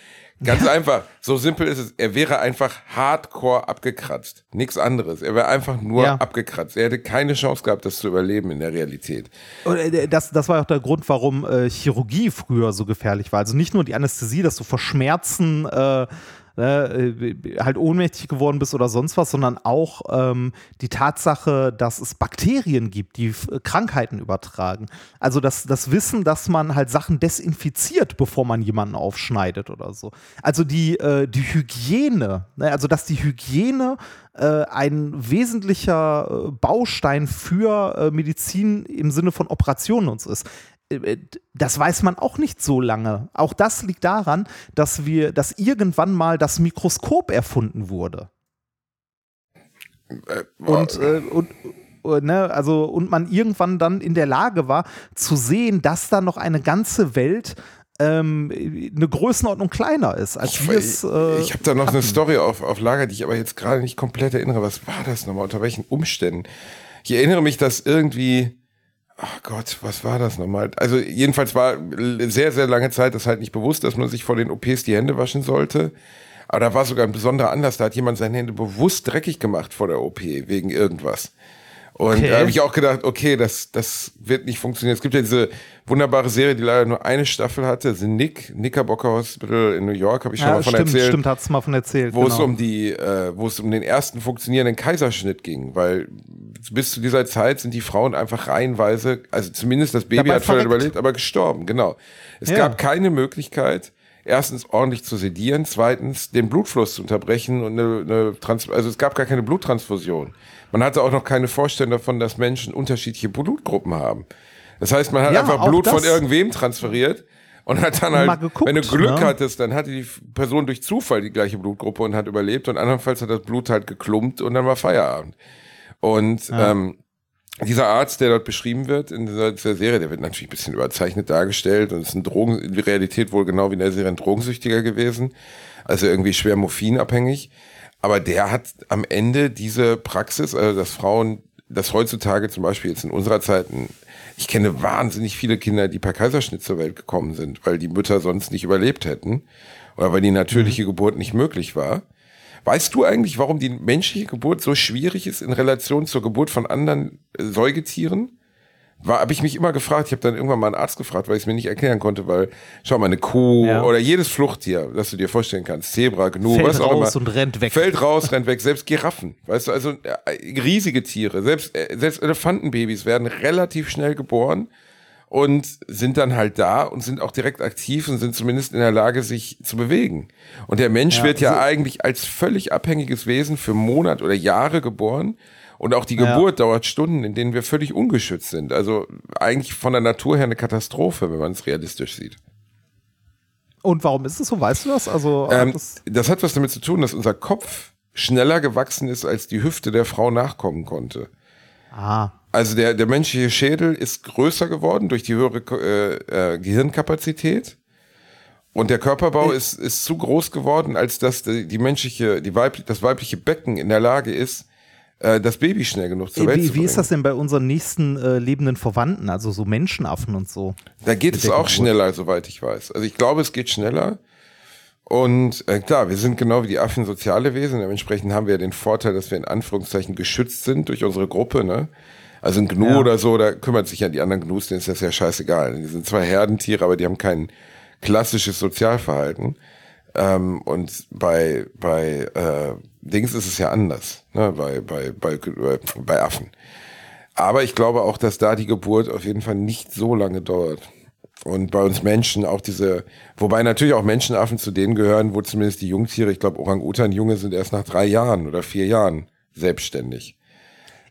Ganz einfach, so simpel ist es. Er wäre einfach hardcore abgekratzt. Nichts anderes. Er wäre einfach nur ja. abgekratzt. Er hätte keine Chance gehabt, das zu überleben in der Realität. Und äh, das, das war auch der Grund, warum äh, Chirurgie früher so gefährlich war. Also nicht nur die Anästhesie, dass du vor Schmerzen äh, äh, halt ohnmächtig geworden bist oder sonst was, sondern auch ähm, die Tatsache, dass es Bakterien gibt, die Krankheiten übertragen. Also das, das Wissen, dass man halt Sachen desinfiziert, bevor man jemanden aufschneidet oder so. Also die, äh, die Hygiene, ne, also dass die Hygiene äh, ein wesentlicher äh, Baustein für äh, Medizin im Sinne von Operationen uns ist. Äh, das weiß man auch nicht so lange. Auch das liegt daran, dass wir, dass irgendwann mal das Mikroskop erfunden wurde. Äh, und, äh, und äh, Ne, also, und man irgendwann dann in der Lage war zu sehen, dass da noch eine ganze Welt ähm, eine Größenordnung kleiner ist, als ich, wir es. Äh, ich habe da noch hatten. eine Story auf, auf Lager, die ich aber jetzt gerade nicht komplett erinnere. Was war das nochmal? Unter welchen Umständen? Ich erinnere mich, dass irgendwie Ach Gott, was war das nochmal? Also jedenfalls war sehr, sehr lange Zeit das halt nicht bewusst, dass man sich vor den OPs die Hände waschen sollte. Aber da war sogar ein besonderer Anlass, da hat jemand seine Hände bewusst dreckig gemacht vor der OP, wegen irgendwas. Und okay. da habe ich auch gedacht, okay, das, das wird nicht funktionieren. Es gibt ja diese wunderbare Serie, die leider nur eine Staffel hatte, The Nick, Knickerbocker Hospital in New York, habe ich schon ja, mal von stimmt, erzählt. Stimmt, hat's mal von erzählt. Wo genau. es um die, äh, wo es um den ersten funktionierenden Kaiserschnitt ging, weil bis zu dieser Zeit sind die Frauen einfach reihenweise, also zumindest das Baby Dabei hat voll überlebt, aber gestorben, genau. Es ja. gab keine Möglichkeit, erstens ordentlich zu sedieren, zweitens den Blutfluss zu unterbrechen und eine, eine Trans also es gab gar keine Bluttransfusion. Man hatte auch noch keine Vorstellung davon, dass Menschen unterschiedliche Blutgruppen haben. Das heißt, man hat ja, einfach Blut von irgendwem transferiert und hat dann halt, geguckt, wenn du Glück ne? hattest, dann hatte die Person durch Zufall die gleiche Blutgruppe und hat überlebt und andernfalls hat das Blut halt geklumpt und dann war Feierabend. Und ja. ähm, dieser Arzt, der dort beschrieben wird in dieser, dieser, Serie, der wird natürlich ein bisschen überzeichnet dargestellt und ist ein Drogen, in Realität wohl genau wie in der Serie ein Drogensüchtiger gewesen, also irgendwie schwer morphinabhängig. Aber der hat am Ende diese Praxis, also dass Frauen, dass heutzutage zum Beispiel jetzt in unserer Zeit, ich kenne wahnsinnig viele Kinder, die per Kaiserschnitt zur Welt gekommen sind, weil die Mütter sonst nicht überlebt hätten oder weil die natürliche mhm. Geburt nicht möglich war. Weißt du eigentlich, warum die menschliche Geburt so schwierig ist in Relation zur Geburt von anderen äh, Säugetieren? habe ich mich immer gefragt, ich habe dann irgendwann mal einen Arzt gefragt, weil ich es mir nicht erklären konnte, weil, schau mal, eine Kuh ja. oder jedes Fluchttier, das du dir vorstellen kannst, Zebra, Gnu, fällt was auch raus immer, und rennt weg. Fällt raus, rennt weg, selbst Giraffen, weißt du, also äh, riesige Tiere, selbst, äh, selbst Elefantenbabys werden relativ schnell geboren und sind dann halt da und sind auch direkt aktiv und sind zumindest in der Lage, sich zu bewegen. Und der Mensch Ja, wird ja so- eigentlich als völlig abhängiges Wesen für Monat oder Jahre geboren. Und auch die Ja. Geburt dauert Stunden, in denen wir völlig ungeschützt sind. Also eigentlich von der Natur her eine Katastrophe, wenn man es realistisch sieht. Und warum ist es so? Weißt du das? Also, hat Ähm, das, das hat was damit zu tun, dass unser Kopf schneller gewachsen ist, als die Hüfte der Frau nachkommen konnte. ah, Also der, der menschliche Schädel ist größer geworden durch die höhere äh, äh, Gehirnkapazität. Und der Körperbau ist, ist zu groß geworden, als dass die, die menschliche, die weiblich, das weibliche Becken in der Lage ist, äh, das Baby schnell genug zur Welt zu wie, bringen. wie ist das denn bei unseren nächsten äh, lebenden Verwandten, also so Menschenaffen und so? Da geht es auch schneller, soweit ich weiß. Also ich glaube, es geht schneller. Und äh, klar, wir sind genau wie die Affen soziale Wesen. Dementsprechend haben wir den Vorteil, dass wir in Anführungszeichen geschützt sind durch unsere Gruppe. Ne? Also ein Gnu Ja. oder so, da kümmert sich ja die anderen Gnus, denen ist das ja scheißegal. Die sind zwar Herdentiere, aber die haben kein klassisches Sozialverhalten. Ähm, und bei, bei äh, Dings ist es ja anders, ne? bei, bei, bei, äh, bei Affen. Aber ich glaube auch, dass da die Geburt auf jeden Fall nicht so lange dauert. Und bei uns Menschen auch diese, wobei natürlich auch Menschenaffen zu denen gehören, wo zumindest die Jungtiere, ich glaube Orang-Utan-Junge sind erst nach drei Jahren oder vier Jahren selbstständig.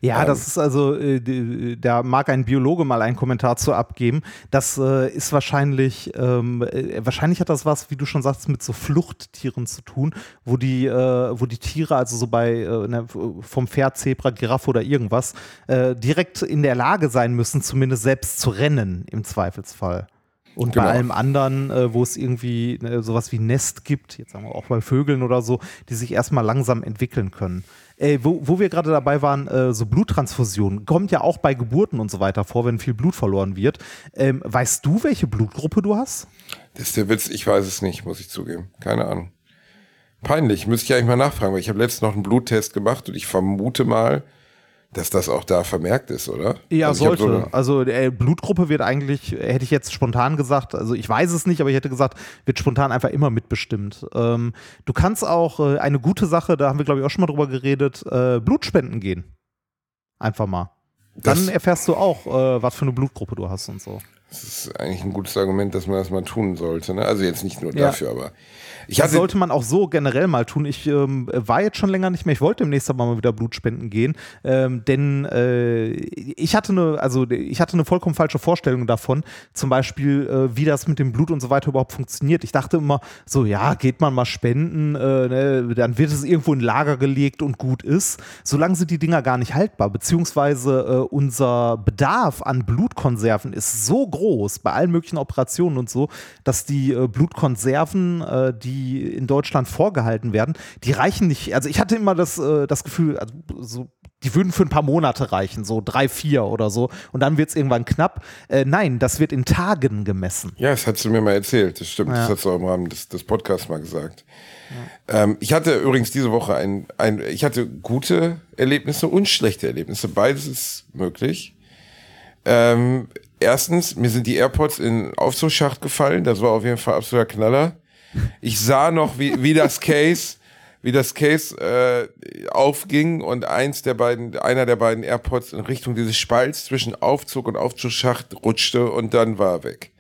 Ja, Ähm. das ist also, äh, da mag ein Biologe mal einen Kommentar zu abgeben. Das äh, ist wahrscheinlich, ähm, äh, wahrscheinlich hat das was, wie du schon sagst, mit so Fluchttieren zu tun, wo die, äh, wo die Tiere, also so bei äh, ne, vom Pferd, Zebra, Giraffe oder irgendwas, äh, direkt in der Lage sein müssen, zumindest selbst zu rennen, im Zweifelsfall. Und Genau. bei allem anderen, äh, wo es irgendwie äh, sowas wie Nest gibt, jetzt sagen wir auch bei Vögeln oder so, die sich erstmal langsam entwickeln können. Äh, wo, wo wir gerade dabei waren, äh, so Bluttransfusionen, kommt ja auch bei Geburten und so weiter vor, wenn viel Blut verloren wird. Ähm, weißt du, welche Blutgruppe du hast? Das ist der Witz, ich weiß es nicht, muss ich zugeben. Keine Ahnung. Peinlich, müsste ich eigentlich mal nachfragen, weil ich habe letztens noch einen Bluttest gemacht und ich vermute mal, dass das auch da vermerkt ist, oder? Ja, Also sollte. so also äh, Blutgruppe wird eigentlich, hätte ich jetzt spontan gesagt, also ich weiß es nicht, aber ich hätte gesagt, wird spontan einfach immer mitbestimmt. Ähm, du kannst auch äh, eine gute Sache, da haben wir glaube ich auch schon mal drüber geredet, äh, Blutspenden gehen. Einfach mal. Dann Das- erfährst du auch, äh, was für eine Blutgruppe du hast und so. Das ist eigentlich ein gutes Argument, dass man das mal tun sollte. Ne? Also jetzt nicht nur Ja. dafür, aber ich Das hatte sollte man auch so generell mal tun. Ich ähm, war jetzt schon länger nicht mehr. Ich wollte demnächst aber mal wieder Blutspenden gehen, ähm, denn äh, ich hatte eine, also ich hatte eine vollkommen falsche Vorstellung davon, zum Beispiel, äh, wie das mit dem Blut und so weiter überhaupt funktioniert. Ich dachte immer, so ja, geht man mal spenden, äh, ne, dann wird es irgendwo in Lager gelegt und gut ist. Solange sind die Dinger gar nicht haltbar, beziehungsweise äh, unser Bedarf an Blutkonserven ist so groß bei allen möglichen Operationen und so, dass die äh, Blutkonserven, äh, die in Deutschland vorgehalten werden, die reichen nicht. Also ich hatte immer das, äh, das Gefühl, also so, die würden für ein paar Monate reichen, so drei, vier oder so. Und dann wird es irgendwann knapp. Äh, nein, das wird in Tagen gemessen. Ja, das hast du mir mal erzählt, das stimmt. Ja. Das hast du auch im Rahmen des, des Podcasts mal gesagt. Ähm, ich hatte übrigens diese Woche ein, ein, ich hatte gute Erlebnisse und schlechte Erlebnisse. Beides ist möglich. Ähm, erstens, mir sind die AirPods in Aufzugsschacht gefallen. Das war auf jeden Fall absoluter Knaller. Ich sah noch, wie, wie das Case, wie das Case äh, aufging und eins der beiden, einer der beiden AirPods in Richtung dieses Spalts zwischen Aufzug und Aufzugsschacht rutschte und dann war er weg.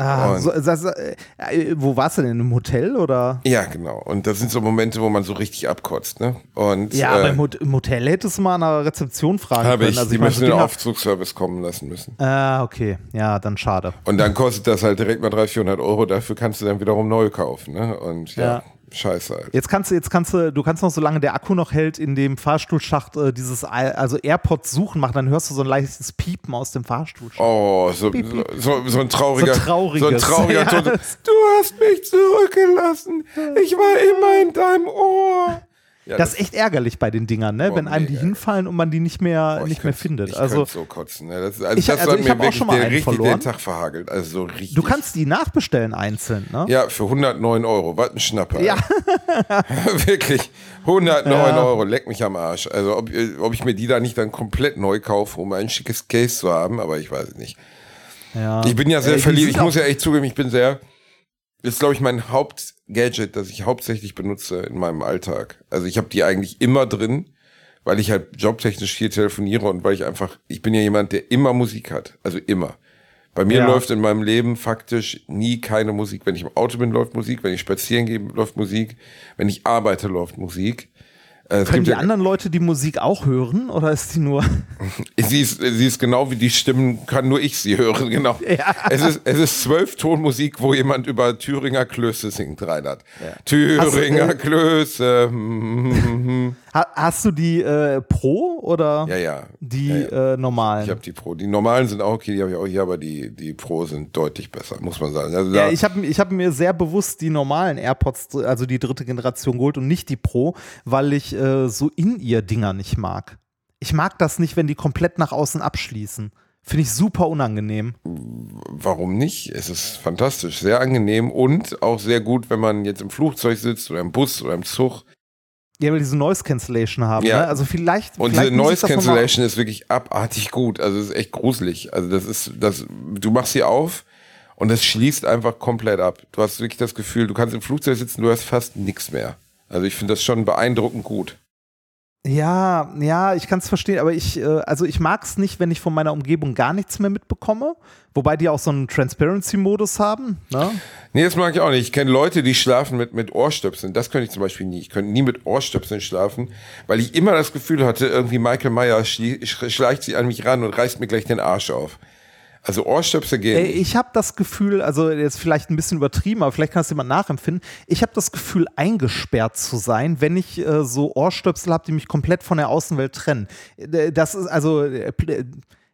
Ah, so, das, äh, äh, wo warst du denn? In einem Hotel oder? Ja, genau. Und das sind so Momente, wo man so richtig abkotzt, ne? Und Ja, aber äh, im, Hot im Hotel hättest du mal an der Rezeption fragen können. ich, Also die ich müssen den Aufzugsservice kommen lassen müssen. Ah, okay. Ja, dann schade. Und dann kostet das halt direkt mal 300, 400 Euro. Dafür kannst du dann wiederum neu kaufen, ne? Und ja, Ja. Scheiße halt. Jetzt kannst du, jetzt kannst du, du kannst noch, solange der Akku noch hält, in dem Fahrstuhlschacht äh, dieses, also AirPods suchen machen, dann hörst du so ein leichtes Piepen aus dem Fahrstuhlschacht. Oh, so, Piep, piep. so, so ein trauriger, So trauriges. so ein trauriger Ja, Ton. Du hast mich zurückgelassen. Ich war immer in deinem Ohr. Ja, Das ist echt ärgerlich bei den Dingern, ne? Boah, wenn einem die mega. hinfallen und man die nicht mehr, ich nicht mehr findet. Ich Also so kotzen. Ne? Das, also Ich- das also hat mir hab auch wirklich schon mal richtig verloren. den Tag verhagelt. Also so richtig. du kannst die nachbestellen einzeln, ne? Ja, für 109 Euro. Was ein Schnapper. Ja. Wirklich. 109 Ja. Euro. Leck mich am Arsch. Also, ob, ob ich mir die da nicht dann komplett neu kaufe, um ein schickes Case zu haben, aber ich weiß es nicht. Ja. Ich bin ja sehr die verliebt. Ich muss ja echt zugeben, ich bin sehr. Das ist, glaube ich, mein Hauptgadget, das ich hauptsächlich benutze in meinem Alltag. Also ich habe die eigentlich immer drin, weil ich halt jobtechnisch viel telefoniere und weil ich einfach, ich bin ja jemand, der immer Musik hat. Also immer. Bei mir Ja. läuft in meinem Leben faktisch nie keine Musik. Wenn ich im Auto bin, läuft Musik. Wenn ich spazieren gehe, läuft Musik. Wenn ich arbeite, läuft Musik. Äh, es Können die ja- anderen Leute die Musik auch hören oder ist die nur. Sie ist, sie ist genau wie die Stimmen, kann nur ich sie hören, genau. Es, ist, es ist zwölf Tonmusik, wo jemand über Thüringer Klöße singt, Reinhard. Thüringer Hast du, äh, Klöße. Ha hast du die äh, Pro oder Ja, ja. die Ja, ja. Äh, normalen? Ich habe die Pro. Die normalen sind auch okay, die habe ich auch hier, aber die, die Pro sind deutlich besser, muss man sagen. Also Ja, ich habe ich hab mir sehr bewusst die normalen AirPods, also die dritte Generation geholt und nicht die Pro, weil ich äh, so In-Ear-Dinger nicht mag. Ich mag das nicht, wenn die komplett nach außen abschließen. Finde ich super unangenehm. warum nicht? Es ist fantastisch, sehr angenehm und auch sehr gut, wenn man jetzt im Flugzeug sitzt oder im Bus oder im Zug. Ja, weil die so Noise Cancellation haben. Ja. Ne? Also vielleicht. Und vielleicht diese Noise Cancellation ist wirklich abartig gut. Also es ist echt gruselig. Also das ist, das, du machst sie auf und das schließt einfach komplett ab. Du hast wirklich das Gefühl, du kannst im Flugzeug sitzen, du hörst fast nichts mehr. Also ich finde das schon beeindruckend gut. Ja, ja, ich kann es verstehen, aber ich, äh, also ich mag es nicht, wenn ich von meiner Umgebung gar nichts mehr mitbekomme. Wobei die auch so einen Transparency-Modus haben. Ne? Nee, das mag ich auch nicht. Ich kenne Leute, die schlafen mit, mit Ohrstöpseln. Das könnte ich zum Beispiel nie. Ich könnte nie mit Ohrstöpseln schlafen, weil ich immer das Gefühl hatte, irgendwie Michael sch- schleicht sich an mich ran und reißt mir gleich den Arsch auf. Also Ohrstöpsel gehen. Ey, ich habe das Gefühl, also jetzt vielleicht ein bisschen übertrieben, aber vielleicht kann es jemand nachempfinden. Ich habe das Gefühl, eingesperrt zu sein, wenn ich äh, so Ohrstöpsel habe, die mich komplett von der Außenwelt trennen. Äh, Das ist also. Äh, pl-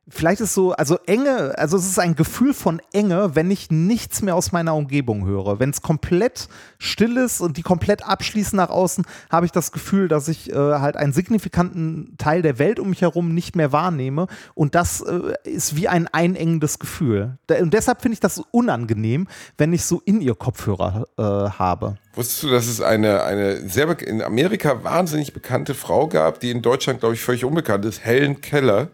Vielleicht ist so, also Enge, also es ist ein Gefühl von Enge, wenn ich nichts mehr aus meiner Umgebung höre. Wenn es komplett still ist und die komplett abschließen nach außen, habe ich das Gefühl, dass ich äh, halt einen signifikanten Teil der Welt um mich herum nicht mehr wahrnehme. Und das äh, ist wie ein einengendes Gefühl. Und deshalb finde ich das unangenehm, wenn ich so in ihr Kopfhörer äh, habe. Wusstest du, dass es eine, eine sehr in Amerika wahnsinnig bekannte Frau gab, die in Deutschland, glaube ich, völlig unbekannt ist, Helen Keller.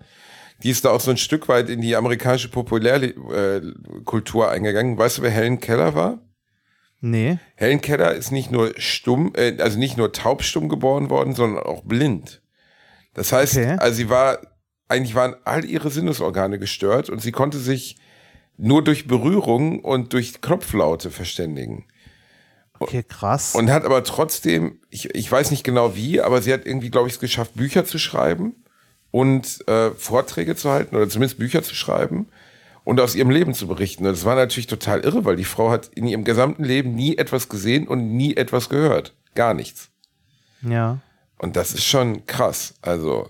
Die ist da auch so ein Stück weit in die amerikanische Populärkultur eingegangen. Weißt du, wer Helen Keller war? Nee. Helen Keller ist nicht nur stumm, äh, also nicht nur taubstumm geboren worden, sondern auch blind. Das heißt, Okay. also sie war, eigentlich waren all ihre Sinnesorgane gestört und sie konnte sich nur durch Berührung und durch Knopflaute verständigen. Okay, krass. Und hat aber trotzdem, ich, ich weiß nicht genau wie, aber sie hat irgendwie, glaube ich, es geschafft, Bücher zu schreiben und äh, Vorträge zu halten oder zumindest Bücher zu schreiben und aus ihrem Leben zu berichten. Und das war natürlich total irre, weil die Frau hat in ihrem gesamten Leben nie etwas gesehen und nie etwas gehört. Gar nichts. ja. Und das ist schon krass. Also,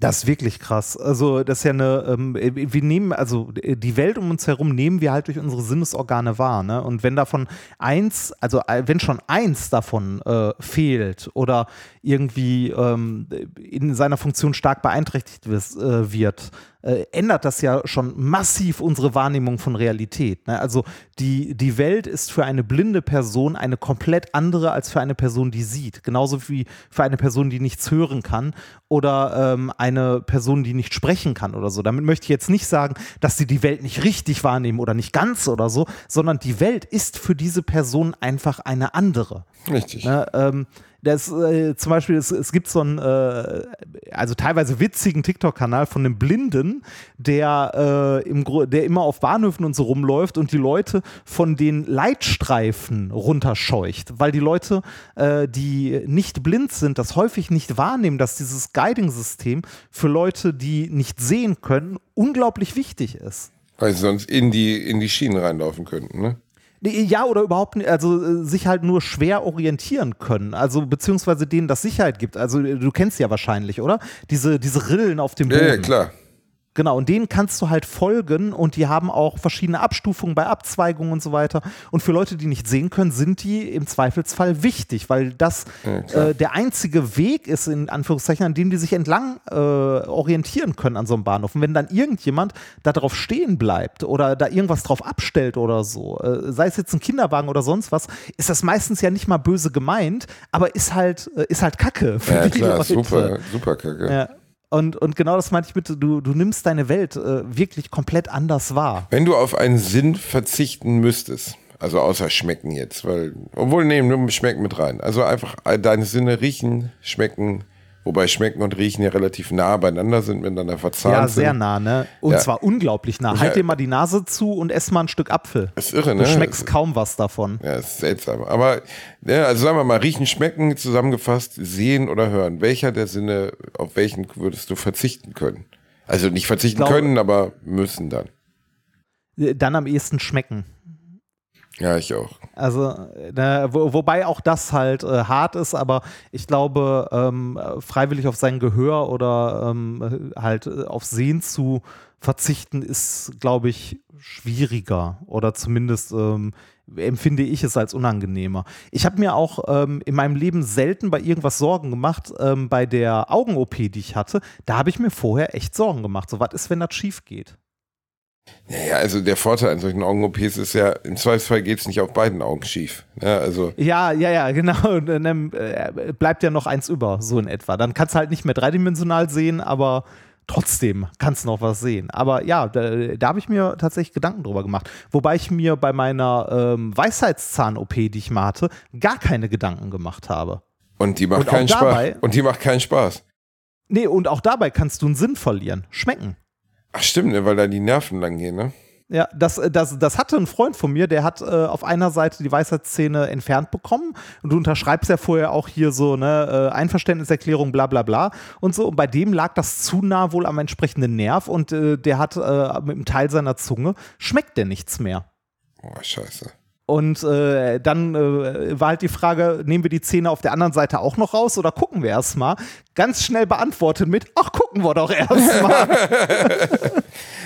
Das ist wirklich krass. Also, das ist ja eine, ähm, wir nehmen, also die Welt um uns herum nehmen wir halt durch unsere Sinnesorgane wahr, ne? Und wenn davon eins, also äh, wenn schon eins davon äh, fehlt oder irgendwie ähm, in seiner Funktion stark beeinträchtigt äh, wird, äh, ändert das ja schon massiv unsere Wahrnehmung von Realität. Ne? Also die, die Welt ist für eine blinde Person eine komplett andere als für eine Person, die sieht. Genauso wie für eine Person, die nichts hören kann oder ähm, eine Person, die nicht sprechen kann oder so. Damit möchte ich jetzt nicht sagen, dass sie die Welt nicht richtig wahrnehmen oder nicht ganz oder so, sondern die Welt ist für diese Person einfach eine andere. richtig. Ne, ähm, das, äh, zum Beispiel, es, es gibt so einen, äh, also teilweise witzigen TikTok-Kanal von einem Blinden, der, äh, im, der immer auf Bahnhöfen und so rumläuft und die Leute von den Leitstreifen runterscheucht, weil die Leute, äh, die nicht blind sind, das häufig nicht wahrnehmen, dass dieses Guiding-System für Leute, die nicht sehen können, unglaublich wichtig ist. Weil sie sonst in die, in die Schienen reinlaufen könnten, ne? Ja, oder überhaupt nicht, also äh, sich halt nur schwer orientieren können. Also beziehungsweise denen das Sicherheit gibt. Also äh, du kennst ja wahrscheinlich, oder? Diese, diese Rillen auf dem Boden. Ja, ja, klar. Genau, und denen kannst du halt folgen und die haben auch verschiedene Abstufungen bei Abzweigungen und so weiter. Und für Leute, die nicht sehen können, sind die im Zweifelsfall wichtig, weil das klar. äh, der einzige Weg ist, in Anführungszeichen, an dem die sich entlang äh, orientieren können an so einem Bahnhof. Und wenn dann irgendjemand da drauf stehen bleibt oder da irgendwas drauf abstellt oder so, äh, sei es jetzt ein Kinderwagen oder sonst was, ist das meistens ja nicht mal böse gemeint, aber ist halt, äh, ist halt Kacke für Ja, die klar, Leute. super, super kacke. Ja. Und, und genau das meinte ich mit, du, du nimmst deine Welt äh, wirklich komplett anders wahr. Wenn du auf einen Sinn verzichten müsstest, also außer schmecken jetzt, weil, obwohl, nee, nur schmecken mit rein. Also einfach deine Sinne riechen, schmecken, Wobei Schmecken und Riechen ja relativ nah beieinander sind, miteinander verzahnt Ja, sind. sehr nah, ne? Und Ja. zwar unglaublich nah. Halt Ja. dir mal die Nase zu und ess mal ein Stück Apfel. ist irre, Du ne? schmeckst kaum was davon. Ja, ist seltsam. Aber, ja, also sagen wir mal, riechen, schmecken, zusammengefasst, sehen oder hören. Welcher der Sinne, auf welchen würdest du verzichten können? Also nicht verzichten Ich glaube- können, aber müssen dann. Äh, Dann am ehesten schmecken. Ja, ich auch. Also, ne, wo, wobei auch das halt äh, hart ist, aber ich glaube, ähm, äh, freiwillig auf sein Gehör oder ähm, äh, halt äh, auf Sehen zu verzichten, ist, glaube ich, schwieriger oder zumindest ähm, empfinde ich es als unangenehmer. Ich habe mir auch ähm, in meinem Leben selten bei irgendwas Sorgen gemacht. Ähm, bei der Augen-OP, die ich hatte, da habe ich mir vorher echt Sorgen gemacht. So, was ist, wenn das schief geht? Ja, ja, also der Vorteil an solchen Augen-OPs ist ja, im Zweifelsfall geht's nicht auf beiden Augen schief. Ja, also, Ja, ja, ja, genau. Und dann äh, bleibt ja noch eins über, so in etwa. Dann kannst du halt nicht mehr dreidimensional sehen, aber trotzdem kannst du noch was sehen. Aber ja, da, da habe ich mir tatsächlich Gedanken drüber gemacht. Wobei ich mir bei meiner ähm, Weisheitszahn-OP, die ich mal hatte, gar keine Gedanken gemacht habe. und die macht Und keinen dabei- Spaß. Und die macht keinen Spaß. Nee, und auch dabei kannst du einen Sinn verlieren. Schmecken. Ach stimmt, ne, weil da die Nerven lang gehen, ne? Ja, das, das, das hatte ein Freund von mir, der hat äh, auf einer Seite die Weisheitszähne entfernt bekommen und du unterschreibst ja vorher auch hier so ne äh, Einverständniserklärung, bla bla bla und so. Und bei dem lag das zu nah wohl am entsprechenden Nerv und äh, der hat äh, mit einem Teil seiner Zunge schmeckt der nichts mehr. Oh, scheiße. Und äh, dann äh, war halt die Frage, nehmen wir die Zähne auf der anderen Seite auch noch raus oder gucken wir erst mal? Ganz schnell beantwortet mit, ach, gucken wir doch erst mal.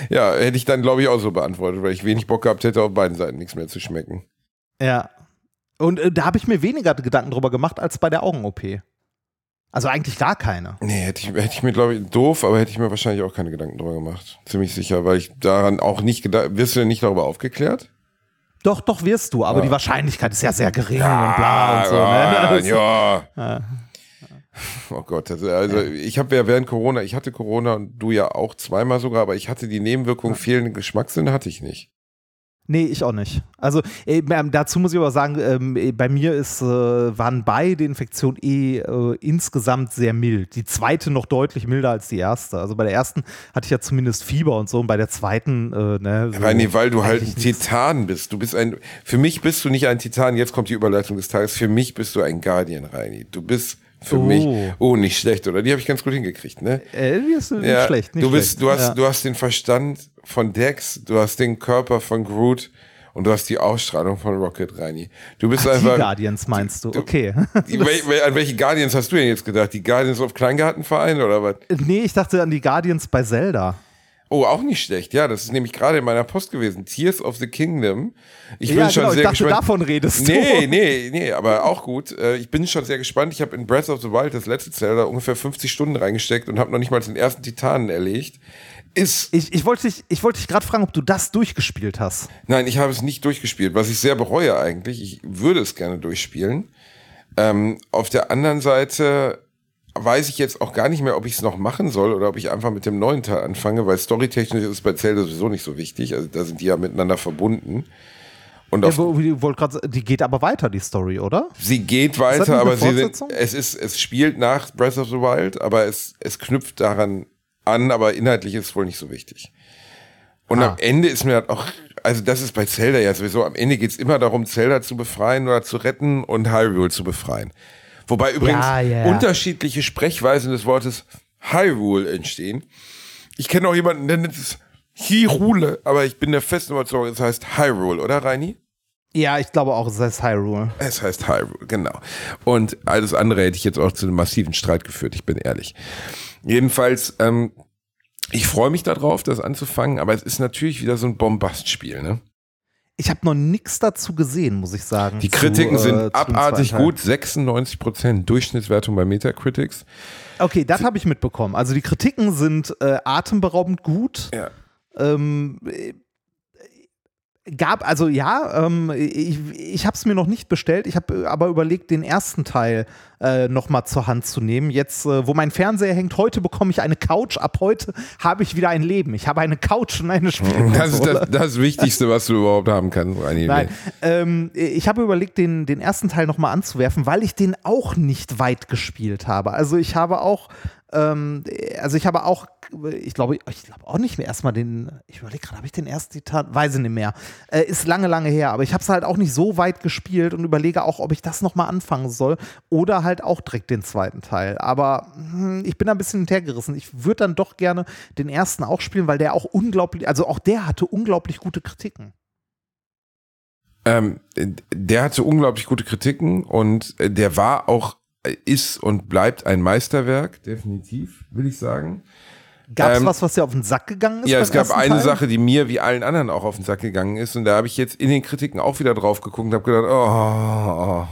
Ja, hätte ich dann, glaube ich, auch so beantwortet, weil ich wenig Bock gehabt hätte, auf beiden Seiten nichts mehr zu schmecken. Ja. Und äh, da habe ich mir weniger Gedanken drüber gemacht als bei der Augen-OP. Also eigentlich gar keine. Nee, hätte ich, hätte ich mir, glaube ich, doof, aber hätte ich mir wahrscheinlich auch keine Gedanken drüber gemacht. Ziemlich sicher, weil ich daran auch nicht gedacht. Wirst du denn nicht darüber aufgeklärt? Doch, doch wirst du, aber die Wahrscheinlichkeit ist ja sehr gering und bla und so. Ne? Ah, Das- ja. Ja. Oh Gott, also, also ich habe ja während Corona, ich hatte Corona und du ja auch zweimal sogar, aber ich hatte die Nebenwirkung fehlenden Geschmackssinn hatte ich nicht. Nee, ich auch nicht. Also äh, ähm, dazu muss ich aber sagen, ähm, äh, bei mir ist, äh, waren beide Infektionen eh äh, insgesamt sehr mild. Die zweite noch deutlich milder als die erste. Also bei der ersten hatte ich ja zumindest Fieber und so und bei der zweiten, äh, ne, so Weil, nee, weil du halt ein. Titan bist. Du bist ein, für mich bist du nicht ein Titan, jetzt kommt die Überleitung des Tages, für mich bist du ein Guardian, Reini. Du bist für Oh. mich, oh, nicht schlecht, oder? Die habe ich ganz gut hingekriegt, ne? Äh, die ist nicht Ja, schlecht. Nicht du bist, schlecht. du hast, ja. du hast den Verstand von Dex, du hast den Körper von Groot und du hast die Ausstrahlung von Rocket, Reini. Du bist Die einfach. Guardians meinst du? du- Okay. Die- wel- An welche Guardians hast du denn jetzt gedacht? Die Guardians of Kleingartenverein oder was? nee, ich dachte an die Guardians bei Zelda. Oh, auch nicht schlecht. Ja, das ist nämlich gerade in meiner Post gewesen. Tears of the Kingdom. Ich bin ja, schon genau, ich sehr dachte, gespannt. davon redest du. Nee, nee, nee, aber auch gut. Äh, Ich bin schon sehr gespannt. Ich habe in Breath of the Wild, das letzte Zelda, ungefähr 50 Stunden reingesteckt und habe noch nicht mal den ersten Titanen erlegt. Ist, Ich, ich wollte dich, ich wollte dich gerade fragen, ob du das durchgespielt hast. nein, ich habe es nicht durchgespielt, was ich sehr bereue eigentlich. Ich würde es gerne durchspielen. Ähm, auf der anderen Seite weiß ich jetzt auch gar nicht mehr, ob ich es noch machen soll oder ob ich einfach mit dem neuen Teil anfange, weil storytechnisch ist es bei Zelda sowieso nicht so wichtig. Also da sind die ja miteinander verbunden. Und Ja, sagen, die geht aber weiter, die Story, oder? Sie geht weiter, aber sie sind, es ist, es spielt nach Breath of the Wild, aber es, es knüpft daran an, aber inhaltlich ist es wohl nicht so wichtig. Und Ah. am Ende ist mir halt auch, also das ist bei Zelda ja sowieso, am Ende geht es immer darum, Zelda zu befreien oder zu retten und Hyrule zu befreien. Wobei übrigens Ja, ja. unterschiedliche Sprechweisen des Wortes Hyrule entstehen. Ich kenne auch jemanden, der nennt es Hyrule, aber ich bin der festen Überzeugung, es heißt Hyrule, oder Reini? Ja, ich glaube auch, es heißt Hyrule. Es heißt Hyrule, genau. Und alles andere hätte ich jetzt auch zu einem massiven Streit geführt, ich bin ehrlich. Jedenfalls, ähm, ich freue mich darauf, das anzufangen, aber es ist natürlich wieder so ein Bombastspiel, ne? Ich habe noch nichts dazu gesehen, muss ich sagen. Die zu, Kritiken äh, sind zu dem abartig gut, 96 Prozent Durchschnittswertung bei Metacritics. Okay, das habe ich mitbekommen. Also die Kritiken sind äh, atemberaubend gut. Ja. Ähm, äh, gab, also ja, ähm, ich, ich habe es mir noch nicht bestellt. Ich habe aber überlegt, den ersten Teil äh, nochmal zur Hand zu nehmen. Jetzt, äh, wo mein Fernseher hängt, heute bekomme ich eine Couch. Ab heute habe ich wieder ein Leben. Ich habe eine Couch und eine Spielkonsole. Das ist das, das Wichtigste, was du überhaupt haben kannst. Nein, ähm, ich habe überlegt, den, den ersten Teil nochmal anzuwerfen, weil ich den auch nicht weit gespielt habe. Also ich habe auch ähm, also ich habe auch, ich glaube, ich glaube auch nicht mehr erstmal den, ich überlege gerade, habe ich den ersten Zitat, weiß ich nicht mehr. Äh, ist lange, lange her, aber ich habe es halt auch nicht so weit gespielt und überlege auch, ob ich das nochmal anfangen soll oder halt auch direkt den zweiten Teil. Aber hm, ich bin da ein bisschen hintergerissen. Ich würde dann doch gerne den ersten auch spielen, weil der auch unglaublich, also auch der hatte unglaublich gute Kritiken. Ähm, der hatte unglaublich gute Kritiken und der war auch ist und bleibt ein Meisterwerk, definitiv, will ich sagen. Gab es ähm, was, was dir auf den Sack gegangen ist? Ja, es gab eine Teil? Sache, die mir wie allen anderen auch auf den Sack gegangen ist. Und da habe ich jetzt in den Kritiken auch wieder drauf geguckt und habe gedacht, oh.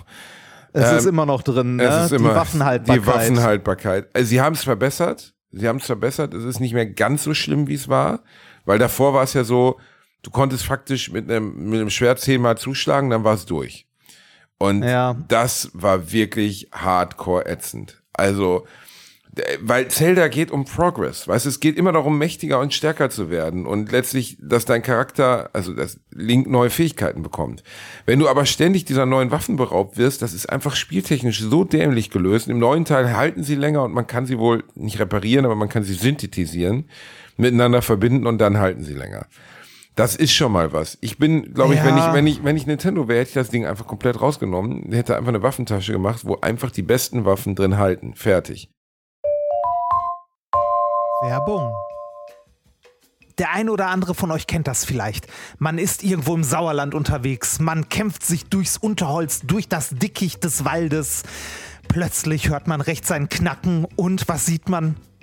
Es ähm, ist immer noch drin, ne? Es ist immer die Waffenhaltbarkeit. Die Waffenhaltbarkeit. Also, sie haben es verbessert. Sie haben es verbessert. Es ist nicht mehr ganz so schlimm, wie es war. Weil davor war es ja so, du konntest faktisch mit einem, mit einem Schwert zehnmal zuschlagen, dann war es durch. Und ja. das war wirklich hardcore ätzend. Also, weil Zelda geht um Progress, weißt du, es geht immer darum, mächtiger und stärker zu werden und letztlich, dass dein Charakter, also dass Link neue Fähigkeiten bekommt. Wenn du aber ständig dieser neuen Waffen beraubt wirst, das ist einfach spieltechnisch so dämlich gelöst. Im neuen Teil halten sie länger und man kann sie wohl nicht reparieren, aber man kann sie synthetisieren, miteinander verbinden und dann halten sie länger. Das ist schon mal was. Ich bin, glaube ich, ja. wenn ich, wenn ich, wenn ich Nintendo wäre, hätte ich das Ding einfach komplett rausgenommen, hätte einfach eine Waffentasche gemacht, wo einfach die besten Waffen drin halten. Fertig. Werbung. Der eine oder andere von euch kennt das vielleicht. Man ist irgendwo im Sauerland unterwegs, man kämpft sich durchs Unterholz, durch das Dickicht des Waldes. Plötzlich hört man rechts ein Knacken und was sieht man?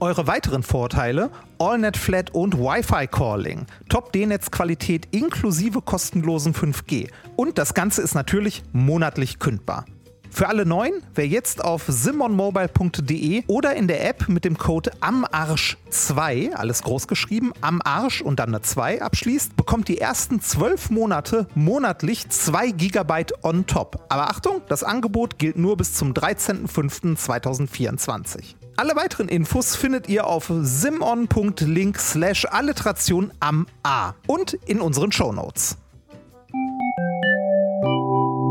Eure weiteren Vorteile: AllNet Flat und Wi-Fi Calling, Top D-Netz-Qualität inklusive kostenlosen 5G. Und das Ganze ist natürlich monatlich kündbar. Für alle Neuen, wer jetzt auf simonmobile.de oder in der App mit dem Code AMARSCH2, alles groß geschrieben, am Arsch und dann eine 2 abschließt, bekommt die ersten 12 Monate monatlich 2 GB on top. Aber Achtung, das Angebot gilt nur bis zum 13.05.2024. Alle weiteren Infos findet ihr auf simon.link slash alliteration am A und in unseren Shownotes.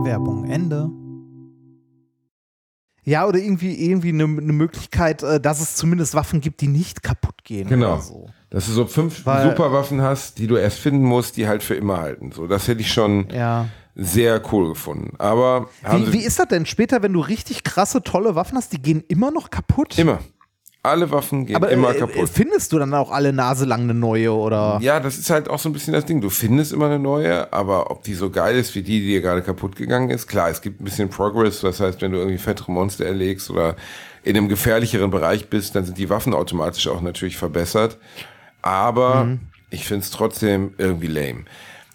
Werbung Ende. Ja, oder irgendwie, irgendwie eine, eine Möglichkeit, äh, dass es zumindest Waffen gibt, die nicht kaputt gehen. Genau. So. Dass du so fünf Weil, Superwaffen hast, die du erst finden musst, die halt für immer halten. So, das hätte ich schon. Ja sehr cool gefunden. Aber wie, wie ist das denn später, wenn du richtig krasse, tolle Waffen hast, die gehen immer noch kaputt? Immer. Alle Waffen gehen Aber, immer äh, kaputt. Findest du dann auch alle Nase lang eine neue oder? Ja, das ist halt auch so ein bisschen das Ding. Du findest immer eine neue, aber ob die so geil ist wie die, die dir gerade kaputt gegangen ist, klar, es gibt ein bisschen Progress. Das heißt, wenn du irgendwie fettere Monster erlegst oder in einem gefährlicheren Bereich bist, dann sind die Waffen automatisch auch natürlich verbessert. Aber mhm. ich finde es trotzdem irgendwie lame.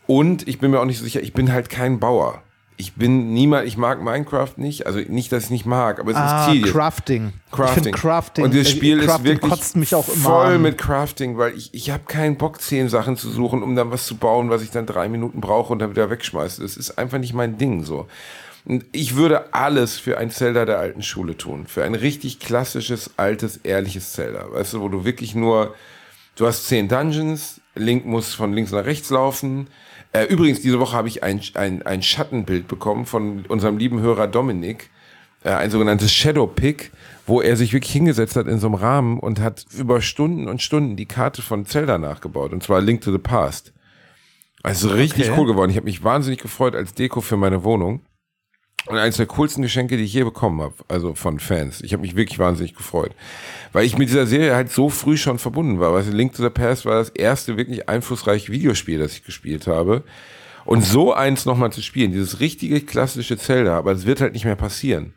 Und ich bin mir auch nicht so sicher, ich bin halt kein Bauer. Ich bin niemand, ich mag Minecraft nicht, also nicht, dass ich nicht mag, aber es ah, ist tedious. Crafting. Crafting. Crafting. Und das Spiel Crafting ist wirklich mich auch voll an. mit Crafting, weil ich, ich habe keinen Bock, zehn Sachen zu suchen, um dann was zu bauen, was ich dann drei Minuten brauche und dann wieder wegschmeiße. Das ist einfach nicht mein Ding so. Und ich würde alles für ein Zelda der alten Schule tun. Für ein richtig klassisches, altes, ehrliches Zelda. Weißt du, wo du wirklich nur, du hast zehn Dungeons, Link muss von links nach rechts laufen, äh, übrigens, diese Woche habe ich ein, ein, ein Schattenbild bekommen von unserem lieben Hörer Dominik, äh, ein sogenanntes Shadow Pick, wo er sich wirklich hingesetzt hat in so einem Rahmen und hat über Stunden und Stunden die Karte von Zelda nachgebaut, und zwar Link to the Past. Also richtig okay. cool geworden. Ich habe mich wahnsinnig gefreut als Deko für meine Wohnung. Und eines der coolsten Geschenke, die ich je bekommen habe, also von Fans. Ich habe mich wirklich wahnsinnig gefreut. Weil ich mit dieser Serie halt so früh schon verbunden war. Weißt du, Link to the Past war das erste wirklich einflussreiche Videospiel, das ich gespielt habe. Und so eins nochmal zu spielen, dieses richtige klassische Zelda, aber es wird halt nicht mehr passieren.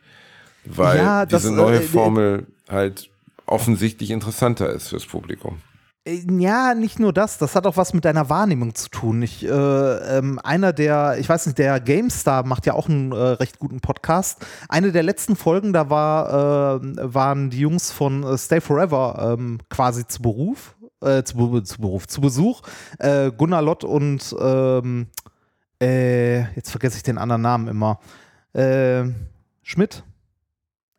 Weil Ja, diese neue äh, Formel halt offensichtlich interessanter ist fürs Publikum. Äh, Ja, nicht nur das, das hat auch was mit deiner Wahrnehmung zu tun. Ich, äh, ähm, einer der, ich weiß nicht, der GameStar macht ja auch einen äh, recht guten Podcast. Eine der letzten Folgen, da war, äh, waren die Jungs von äh, Stay Forever ähm, quasi zu Beruf, äh, zu, zu Beruf, zu Besuch. Gunnar Lott und ähm, äh, jetzt vergesse ich den anderen Namen immer. Schmidt?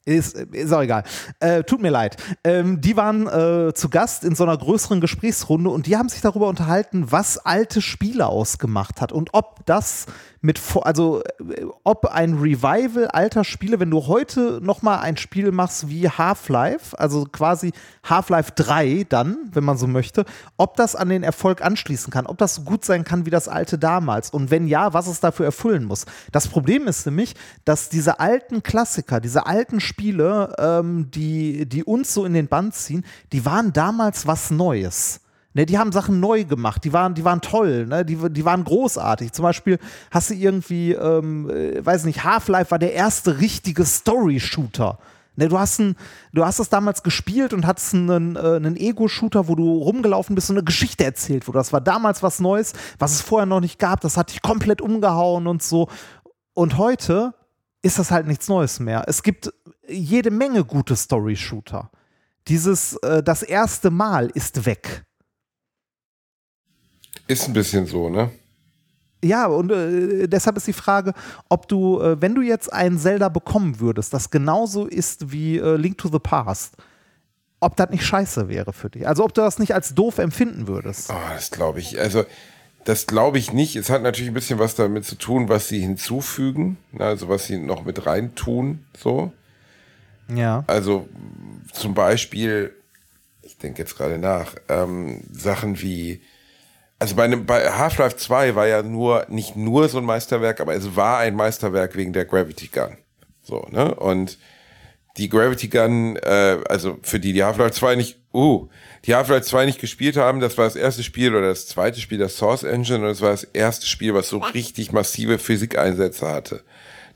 Ist, ist auch egal. Äh, tut mir leid. Ähm, die waren äh, zu Gast in so einer größeren Gesprächsrunde und die haben sich darüber unterhalten, was alte Spiele ausgemacht hat und ob das mit, also äh, ob ein Revival alter Spiele, wenn du heute nochmal ein Spiel machst wie Half-Life, also quasi Half-Life 3 dann, wenn man so möchte, ob das an den Erfolg anschließen kann, ob das so gut sein kann wie das alte damals und wenn ja, was es dafür erfüllen muss. Das Problem ist nämlich, dass diese alten Klassiker, diese alten Spiele, ähm, die, die uns so in den Band ziehen, die waren damals was Neues. Ne, die haben Sachen neu gemacht, die waren, die waren toll, ne? die, die waren großartig. Zum Beispiel hast du irgendwie, ähm, äh, weiß nicht, Half-Life war der erste richtige Story-Shooter. Ne, du, hast ein, du hast das damals gespielt und hattest einen, äh, einen Ego-Shooter, wo du rumgelaufen bist und eine Geschichte erzählt wurde. Das war damals was Neues, was es vorher noch nicht gab. Das hat dich komplett umgehauen und so. Und heute ist das halt nichts Neues mehr. Es gibt jede Menge gute Story-Shooter. Dieses, äh, das erste Mal ist weg. Ist ein bisschen so, ne? Ja, und äh, deshalb ist die Frage, ob du, äh, wenn du jetzt ein Zelda bekommen würdest, das genauso ist wie äh, Link to the Past, ob das nicht scheiße wäre für dich. Also ob du das nicht als doof empfinden würdest. Oh, das glaube ich. Also, das glaube ich nicht. Es hat natürlich ein bisschen was damit zu tun, was sie hinzufügen, ne, also was sie noch mit reintun, so. Ja. Also zum Beispiel, ich denke jetzt gerade nach, ähm, Sachen wie, also bei, einem, bei Half-Life 2 war ja nur, nicht nur so ein Meisterwerk, aber es war ein Meisterwerk wegen der Gravity Gun. So, ne? Und die Gravity Gun, äh, also für die, die Half-Life 2 nicht, uh, die Half-Life 2 nicht gespielt haben, das war das erste Spiel oder das zweite Spiel, das Source Engine, und das war das erste Spiel, was so richtig massive Physikeinsätze hatte.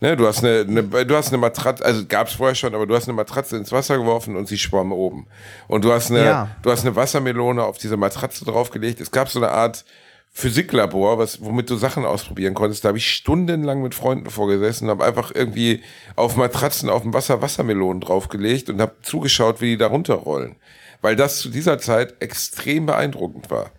Ne, du hast eine, eine, du hast eine Matratze, also gab's vorher schon, aber du hast eine Matratze ins Wasser geworfen und sie schwamm oben. Und du hast eine, Ja. du hast eine Wassermelone auf diese Matratze draufgelegt. Es gab so eine Art Physiklabor, was, womit du Sachen ausprobieren konntest. Da habe ich stundenlang mit Freunden vorgesessen, habe einfach irgendwie auf Matratzen auf dem Wasser Wassermelonen draufgelegt und habe zugeschaut, wie die da runterrollen. Weil das zu dieser Zeit extrem beeindruckend war.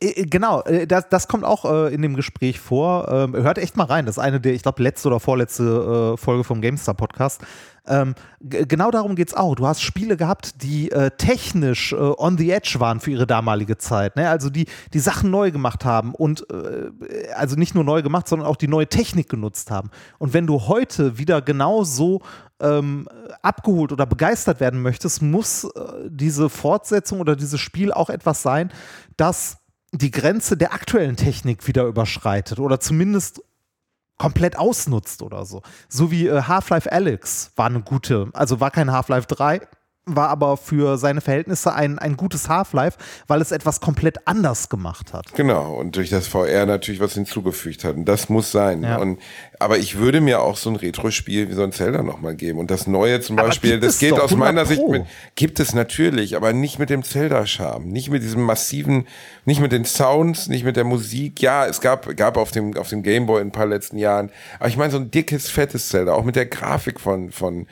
Äh, Genau, äh, das, das kommt auch äh, in dem Gespräch vor. Ähm, hört echt mal rein. Das ist eine der, ich glaube, letzte oder vorletzte äh, Folge vom GameStar Podcast. Ähm, genau darum geht's auch. Du hast Spiele gehabt, die äh, technisch äh, on the edge waren für ihre damalige Zeit. Ne? Also die, die Sachen neu gemacht haben und äh, also nicht nur neu gemacht, sondern auch die neue Technik genutzt haben. Und wenn du heute wieder genau so ähm, abgeholt oder begeistert werden möchtest, muss äh, diese Fortsetzung oder dieses Spiel auch etwas sein, das die Grenze der aktuellen Technik wieder überschreitet oder zumindest komplett ausnutzt oder so. So wie äh, Half-Life Alyx war eine gute, also war kein Half-Life 3, war aber für seine Verhältnisse ein, ein gutes Half-Life, weil es etwas komplett anders gemacht hat. Genau, und durch das VR natürlich was hinzugefügt hat. Und das muss sein. Ja. Und, aber ich würde mir auch so ein Retro-Spiel wie so ein Zelda nochmal geben. Und das Neue zum Aber Beispiel, das geht aus meiner 100 Sicht Pro. mit, gibt es natürlich, aber nicht mit dem Zelda-Charme. Nicht mit diesem massiven, nicht mit den Sounds, nicht mit der Musik. Ja, es gab, gab auf dem, auf dem Gameboy in ein paar letzten Jahren. Aber ich meine, so ein dickes, fettes Zelda, auch mit der Grafik von, von,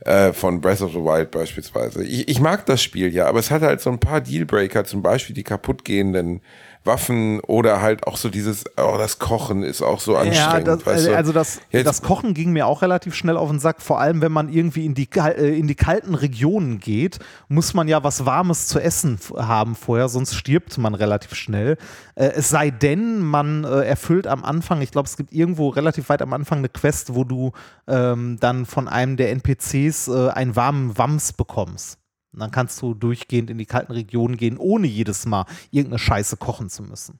äh, von Breath of the Wild beispielsweise. Ich, ich mag das Spiel ja, aber es hat halt so ein paar Dealbreaker, zum Beispiel die kaputtgehenden Waffen oder halt auch so dieses, oh, das Kochen ist auch so Ja, anstrengend. das, weißt du? also das, Jetzt- das Kochen ging mir auch relativ schnell auf den Sack. Vor allem, wenn man irgendwie in die, äh, in die kalten Regionen geht, muss man ja was Warmes zu essen haben vorher, sonst stirbt man relativ schnell. Äh, es sei denn, man äh, erfüllt am Anfang, ich glaube, es gibt irgendwo relativ weit am Anfang eine Quest, wo du ähm, dann von einem der NPCs äh, einen warmen Wams bekommst. Und dann kannst du durchgehend in die kalten Regionen gehen, ohne jedes Mal irgendeine Scheiße kochen zu müssen.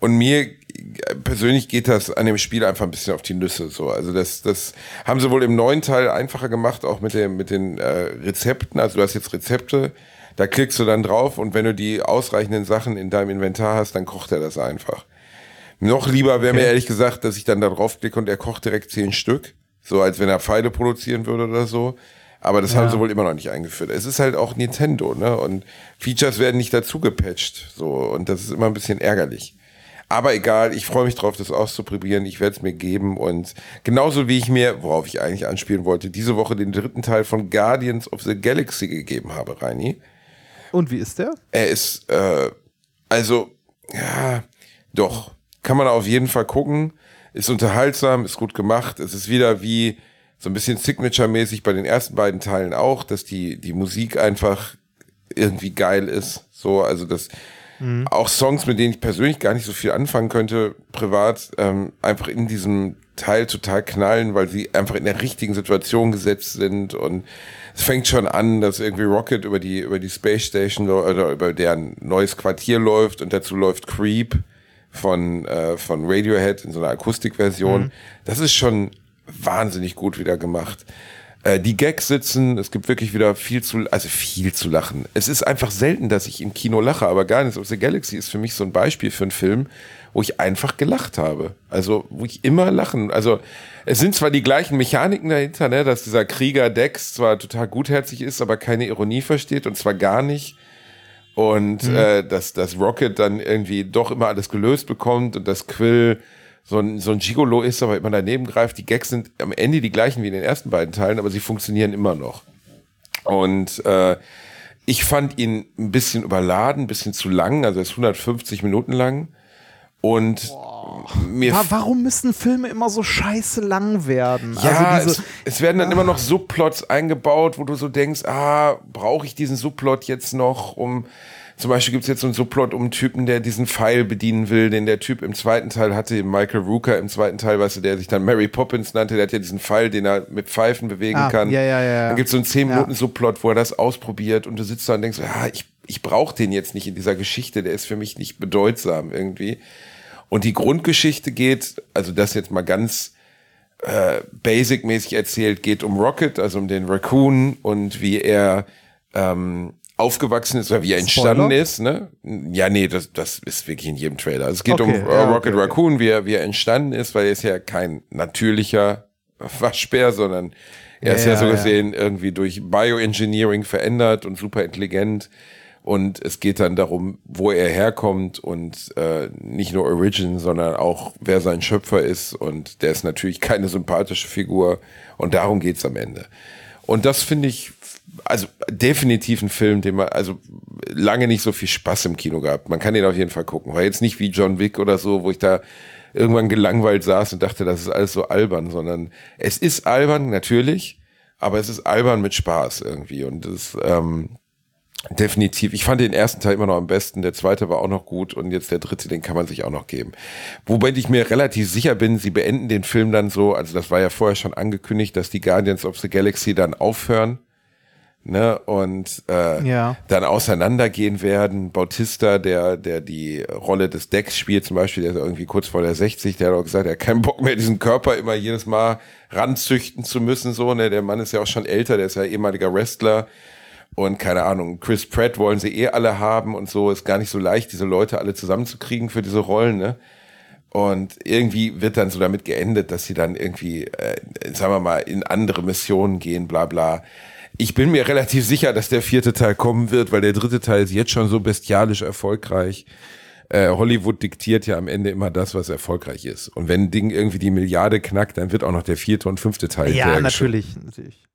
Und mir persönlich geht das an dem Spiel einfach ein bisschen auf die Nüsse. So, also das, das haben sie wohl im neuen Teil einfacher gemacht, auch mit dem, mit den äh, Rezepten. Also du hast jetzt Rezepte, da klickst du dann drauf und wenn du die ausreichenden Sachen in deinem Inventar hast, dann kocht er das einfach. Noch lieber wäre mir ehrlich gesagt, dass ich dann da draufklicke und er kocht direkt zehn Stück. So als wenn er Pfeile produzieren würde oder so. Aber das haben sie wohl immer noch nicht eingeführt. Es ist halt auch Nintendo, ne? Und Features werden nicht dazu gepatcht. So, und das ist immer ein bisschen ärgerlich. Aber egal, ich freue mich drauf, das auszuprobieren. Ich werde es mir geben. Und genauso wie ich mir, worauf ich eigentlich anspielen wollte, diese Woche den dritten Teil von Guardians of the Galaxy gegeben habe, Reini. Und wie ist der? Er ist, äh, also, ja, doch. Kann man auf jeden Fall gucken. Ist unterhaltsam, ist gut gemacht. Es ist wieder wie so ein bisschen Signature-mäßig bei den ersten beiden Teilen auch, dass die, die Musik einfach irgendwie geil ist. So, also das, mhm. auch Songs, mit denen ich persönlich gar nicht so viel anfangen könnte, privat, ähm, einfach in diesem Teil total knallen, weil sie einfach in der richtigen Situation gesetzt sind und es fängt schon an, dass irgendwie Rocket über die, über die Space Station oder über deren neues Quartier läuft und dazu läuft Creep von, äh, von Radiohead in so einer Akustikversion. Mhm. Das ist schon wahnsinnig gut wieder gemacht. Äh, die Gags sitzen, es gibt wirklich wieder viel zu, also viel zu lachen. Es ist einfach selten, dass ich im Kino lache, aber Guardians of the Galaxy ist für mich so ein Beispiel für einen Film, wo ich einfach gelacht habe. Also, wo ich immer lachen. Also, es sind zwar die gleichen Mechaniken dahinter, ne, dass dieser Krieger Dex zwar total gutherzig ist, aber keine Ironie versteht und zwar gar nicht. Und mhm. äh, dass, dass Rocket dann irgendwie doch immer alles gelöst bekommt und dass Quill so ein, so ein Gigolo ist, aber immer daneben greift. Die Gags sind am Ende die gleichen wie in den ersten beiden Teilen, aber sie funktionieren immer noch. Und äh, ich fand ihn ein bisschen überladen, ein bisschen zu lang, also er ist 150 Minuten lang. Und Boah. mir. Warum müssen Filme immer so scheiße lang werden? Ja, also es, es, werden dann ah. immer noch Subplots eingebaut, wo du so denkst, ah, brauche ich diesen Subplot jetzt noch, um zum Beispiel gibt es jetzt so einen Subplot um einen Typen, der diesen Pfeil bedienen will, den der Typ im zweiten Teil hatte, Michael Rooker im zweiten Teil, weißt du, der sich dann Mary Poppins nannte, der hat ja diesen Pfeil, den er mit Pfeifen bewegen ah, kann. Ja, ja, ja. Dann gibt es so einen 10 Minuten Subplot, wo er das ausprobiert und du sitzt da und denkst, ja, ich, ich brauche den jetzt nicht in dieser Geschichte, der ist für mich nicht bedeutsam irgendwie. Und die Grundgeschichte geht, also das jetzt mal ganz äh, basic-mäßig erzählt, geht um Rocket, also um den Raccoon und wie er ähm, aufgewachsen ist oder wie er entstanden Spoiler? ist. Ne? Ja, nee, das, das ist wirklich in jedem Trailer. Also es geht okay, um ja, Rocket okay, Raccoon, okay. Wie, er, wie er entstanden ist, weil er ist ja kein natürlicher Waschbär, sondern er ist ja, ja so gesehen ja. irgendwie durch Bioengineering verändert und super intelligent. Und es geht dann darum, wo er herkommt und äh, nicht nur Origin, sondern auch wer sein Schöpfer ist. Und der ist natürlich keine sympathische Figur. Und darum geht's am Ende. Und das finde ich also definitiv ein Film, den man, also lange nicht so viel Spaß im Kino gehabt. Man kann den auf jeden Fall gucken. War jetzt nicht wie John Wick oder so, wo ich da irgendwann gelangweilt saß und dachte, das ist alles so albern, sondern es ist albern, natürlich, aber es ist albern mit Spaß irgendwie. Und das ähm, definitiv, ich fand den ersten Teil immer noch am besten, der zweite war auch noch gut und jetzt der dritte, den kann man sich auch noch geben. Wobei ich mir relativ sicher bin, sie beenden den Film dann so, also das war ja vorher schon angekündigt, dass die Guardians of the Galaxy dann aufhören ne, und äh, ja. dann auseinandergehen werden. Bautista, der, der die Rolle des Decks spielt, zum Beispiel, der ist irgendwie kurz vor der 60, der hat auch gesagt, er hat keinen Bock mehr, diesen Körper immer jedes Mal ranzüchten zu müssen, so, ne, der Mann ist ja auch schon älter, der ist ja ehemaliger Wrestler. Und keine Ahnung, Chris Pratt wollen sie eh alle haben und so, ist gar nicht so leicht, diese Leute alle zusammenzukriegen für diese Rollen, ne? Und irgendwie wird dann so damit geendet, dass sie dann irgendwie, äh, sagen wir mal, in andere Missionen gehen, bla bla. Ich bin mir relativ sicher, dass der vierte Teil kommen wird, weil der dritte Teil ist jetzt schon so bestialisch erfolgreich. Äh, Hollywood diktiert ja am Ende immer das, was erfolgreich ist. Und wenn ein Ding irgendwie die Milliarde knackt, dann wird auch noch der vierte und fünfte Teil. Ja, natürlich, natürlich.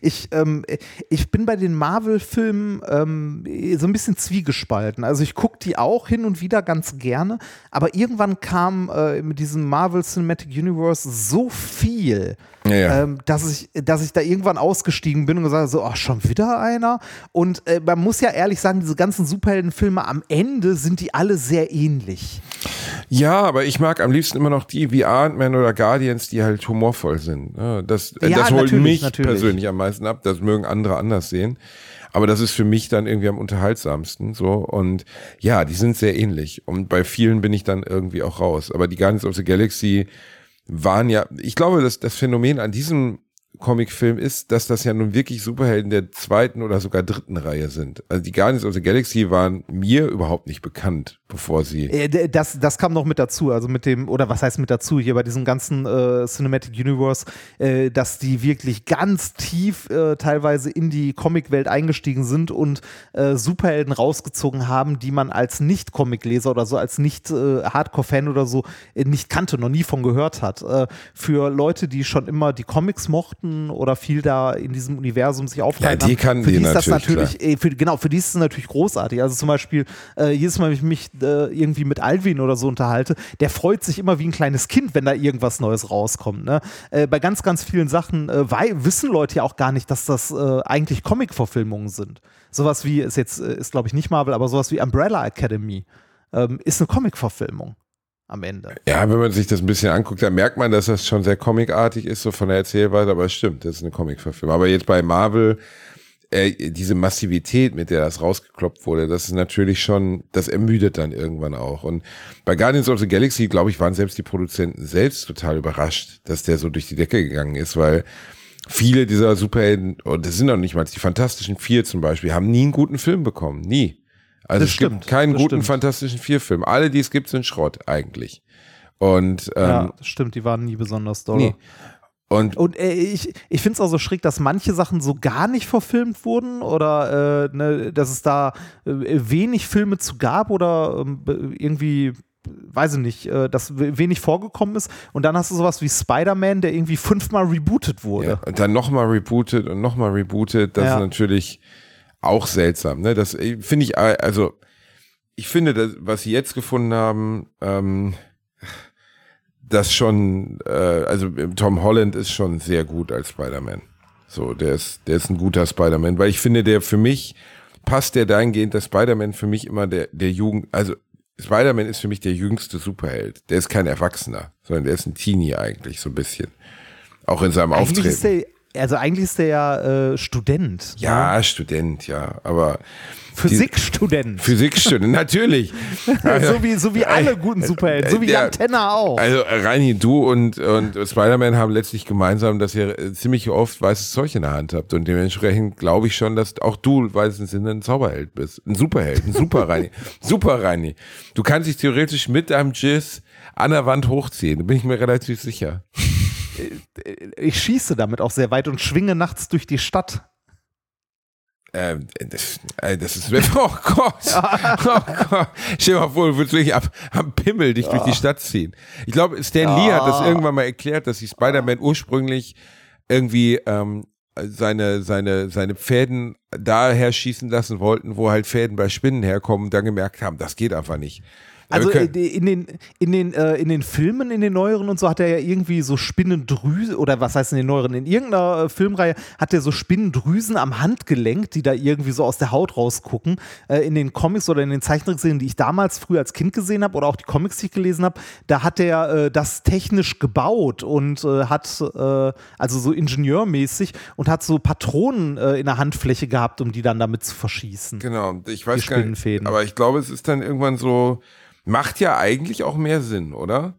Ich, ähm, ich bin bei den Marvel-Filmen ähm, so ein bisschen zwiegespalten. Also ich gucke die auch hin und wieder ganz gerne, aber irgendwann kam äh, mit diesem Marvel Cinematic Universe so viel, ja, ja. Ähm, dass, ich, dass ich da irgendwann ausgestiegen bin und gesagt habe, so, ach, schon wieder einer? Und äh, man muss ja ehrlich sagen, diese ganzen Superheldenfilme am Ende sind die alle sehr ähnlich. Ja, aber ich mag am liebsten immer noch die wie Ant-Man oder Guardians, die halt humorvoll sind. Das, ja, das holt mich natürlich. persönlich am meisten ab. Das mögen andere anders sehen. Aber das ist für mich dann irgendwie am unterhaltsamsten, so. Und ja, die sind sehr ähnlich. Und bei vielen bin ich dann irgendwie auch raus. Aber die Guardians of the Galaxy waren ja, ich glaube, dass das Phänomen an diesem Comicfilm ist, dass das ja nun wirklich Superhelden der zweiten oder sogar dritten Reihe sind. Also die Guardians of the Galaxy waren mir überhaupt nicht bekannt, bevor sie. Äh, das, das kam noch mit dazu, also mit dem, oder was heißt mit dazu, hier bei diesem ganzen äh, Cinematic Universe, äh, dass die wirklich ganz tief äh, teilweise in die Comicwelt eingestiegen sind und äh, Superhelden rausgezogen haben, die man als Nicht-Comic-Leser oder so, als Nicht-Hardcore-Fan oder so nicht kannte, noch nie von gehört hat. für Leute, die schon immer die Comics mochten oder viel da in diesem Universum sich aufgehalten ja, die haben, für die, die ist das natürlich, äh, für, genau, für die ist es natürlich großartig. Also zum Beispiel, äh, jedes Mal, wenn ich mich äh, irgendwie mit Alvin oder so unterhalte, der freut sich immer wie ein kleines Kind, wenn da irgendwas Neues rauskommt. Ne? Äh, bei ganz, ganz vielen Sachen äh, wissen Leute ja auch gar nicht, dass das äh, eigentlich Comic-Verfilmungen sind. Sowas wie, ist jetzt, ist glaube ich nicht Marvel, aber sowas wie Umbrella Academy ähm, ist eine Comic-Verfilmung am Ende. Ja, wenn man sich das ein bisschen anguckt, dann merkt man, dass das schon sehr comicartig ist, so von der Erzählweise, aber es stimmt, das ist eine Comic-Verfilmung. Aber jetzt bei Marvel, äh, diese Massivität, mit der das rausgekloppt wurde, das ist natürlich schon, das ermüdet dann irgendwann auch. Und bei Guardians of the Galaxy, glaube ich, waren selbst die Produzenten selbst total überrascht, dass der so durch die Decke gegangen ist, weil viele dieser Superhelden, und das sind doch nicht mal die Fantastischen Vier zum Beispiel, haben nie einen guten Film bekommen. Nie. Also das es stimmt, gibt keinen guten stimmt. Fantastischen Vier-Film. Alle, die es gibt, sind Schrott eigentlich. Und ähm, ja, das stimmt, die waren nie besonders doll. Nee. Und, und äh, ich, ich finde es auch so schräg, dass manche Sachen so gar nicht verfilmt wurden oder äh, ne, dass es da äh, wenig Filme zu gab oder äh, irgendwie weiß ich nicht, äh, dass wenig vorgekommen ist. Und dann hast du sowas wie Spider-Man, der irgendwie fünfmal rebootet wurde. Ja, und dann nochmal rebootet und nochmal rebootet. Das ja. ist natürlich auch seltsam. Ne? Das äh, finde ich, äh, also ich finde, das, was sie jetzt gefunden haben, ähm, das schon, äh, also Tom Holland ist schon sehr gut als Spider-Man. So, der ist, der ist ein guter Spider-Man, weil ich finde, der für mich passt der dahingehend, dass Spider-Man für mich immer der, der Jugend, also Spider-Man ist für mich der jüngste Superheld. Der ist kein Erwachsener, sondern der ist ein Teenie eigentlich, so ein bisschen. Auch in seinem eigentlich Auftreten. Also eigentlich ist der ja äh, Student. Ja, ne? Student, ja. Aber Physikstudent. Physikstudent, natürlich. so, wie, so wie alle guten Superhelden, so wie Jan Tenner auch. Also Reini, du und, und Spider-Man haben letztlich gemeinsam, dass ihr äh, ziemlich oft weißes Zeug in der Hand habt. Und dementsprechend glaube ich schon, dass auch du im weitesten Sinne ein Zauberheld bist. Ein Superheld, ein Super Reini. Super Reini. Du kannst dich theoretisch mit deinem Jizz an der Wand hochziehen, da bin ich mir relativ sicher. Ich schieße damit auch sehr weit und schwinge nachts durch die Stadt. Ähm, das, äh, das ist, oh Gott, oh Gott. Stell dir mal vor, du würdest wirklich ab, am Pimmel dich durch die Stadt ziehen. Ich glaube, Stan Lee hat das irgendwann mal erklärt, dass die Spider-Man ursprünglich irgendwie ähm, seine, seine, seine Fäden daher schießen lassen wollten, wo halt Fäden bei Spinnen herkommen und dann gemerkt haben, das geht einfach nicht. Also äh, in den, in, den, äh, in den Filmen, in den neueren und so, hat er ja irgendwie so Spinnendrüsen, oder was heißt in den neueren, in irgendeiner äh, Filmreihe hat er so Spinnendrüsen am Handgelenk, die da irgendwie so aus der Haut rausgucken. Äh, in den Comics oder in den Zeichentrickserien, die ich damals früher als Kind gesehen habe, oder auch die Comics, die ich gelesen habe, da hat er äh, das technisch gebaut und äh, hat, also so ingenieurmäßig, und hat so Patronen in der Handfläche gehabt, um die dann damit zu verschießen. Genau, ich weiß gar nicht, aber ich glaube, es ist dann irgendwann so, Macht ja eigentlich auch mehr Sinn, oder?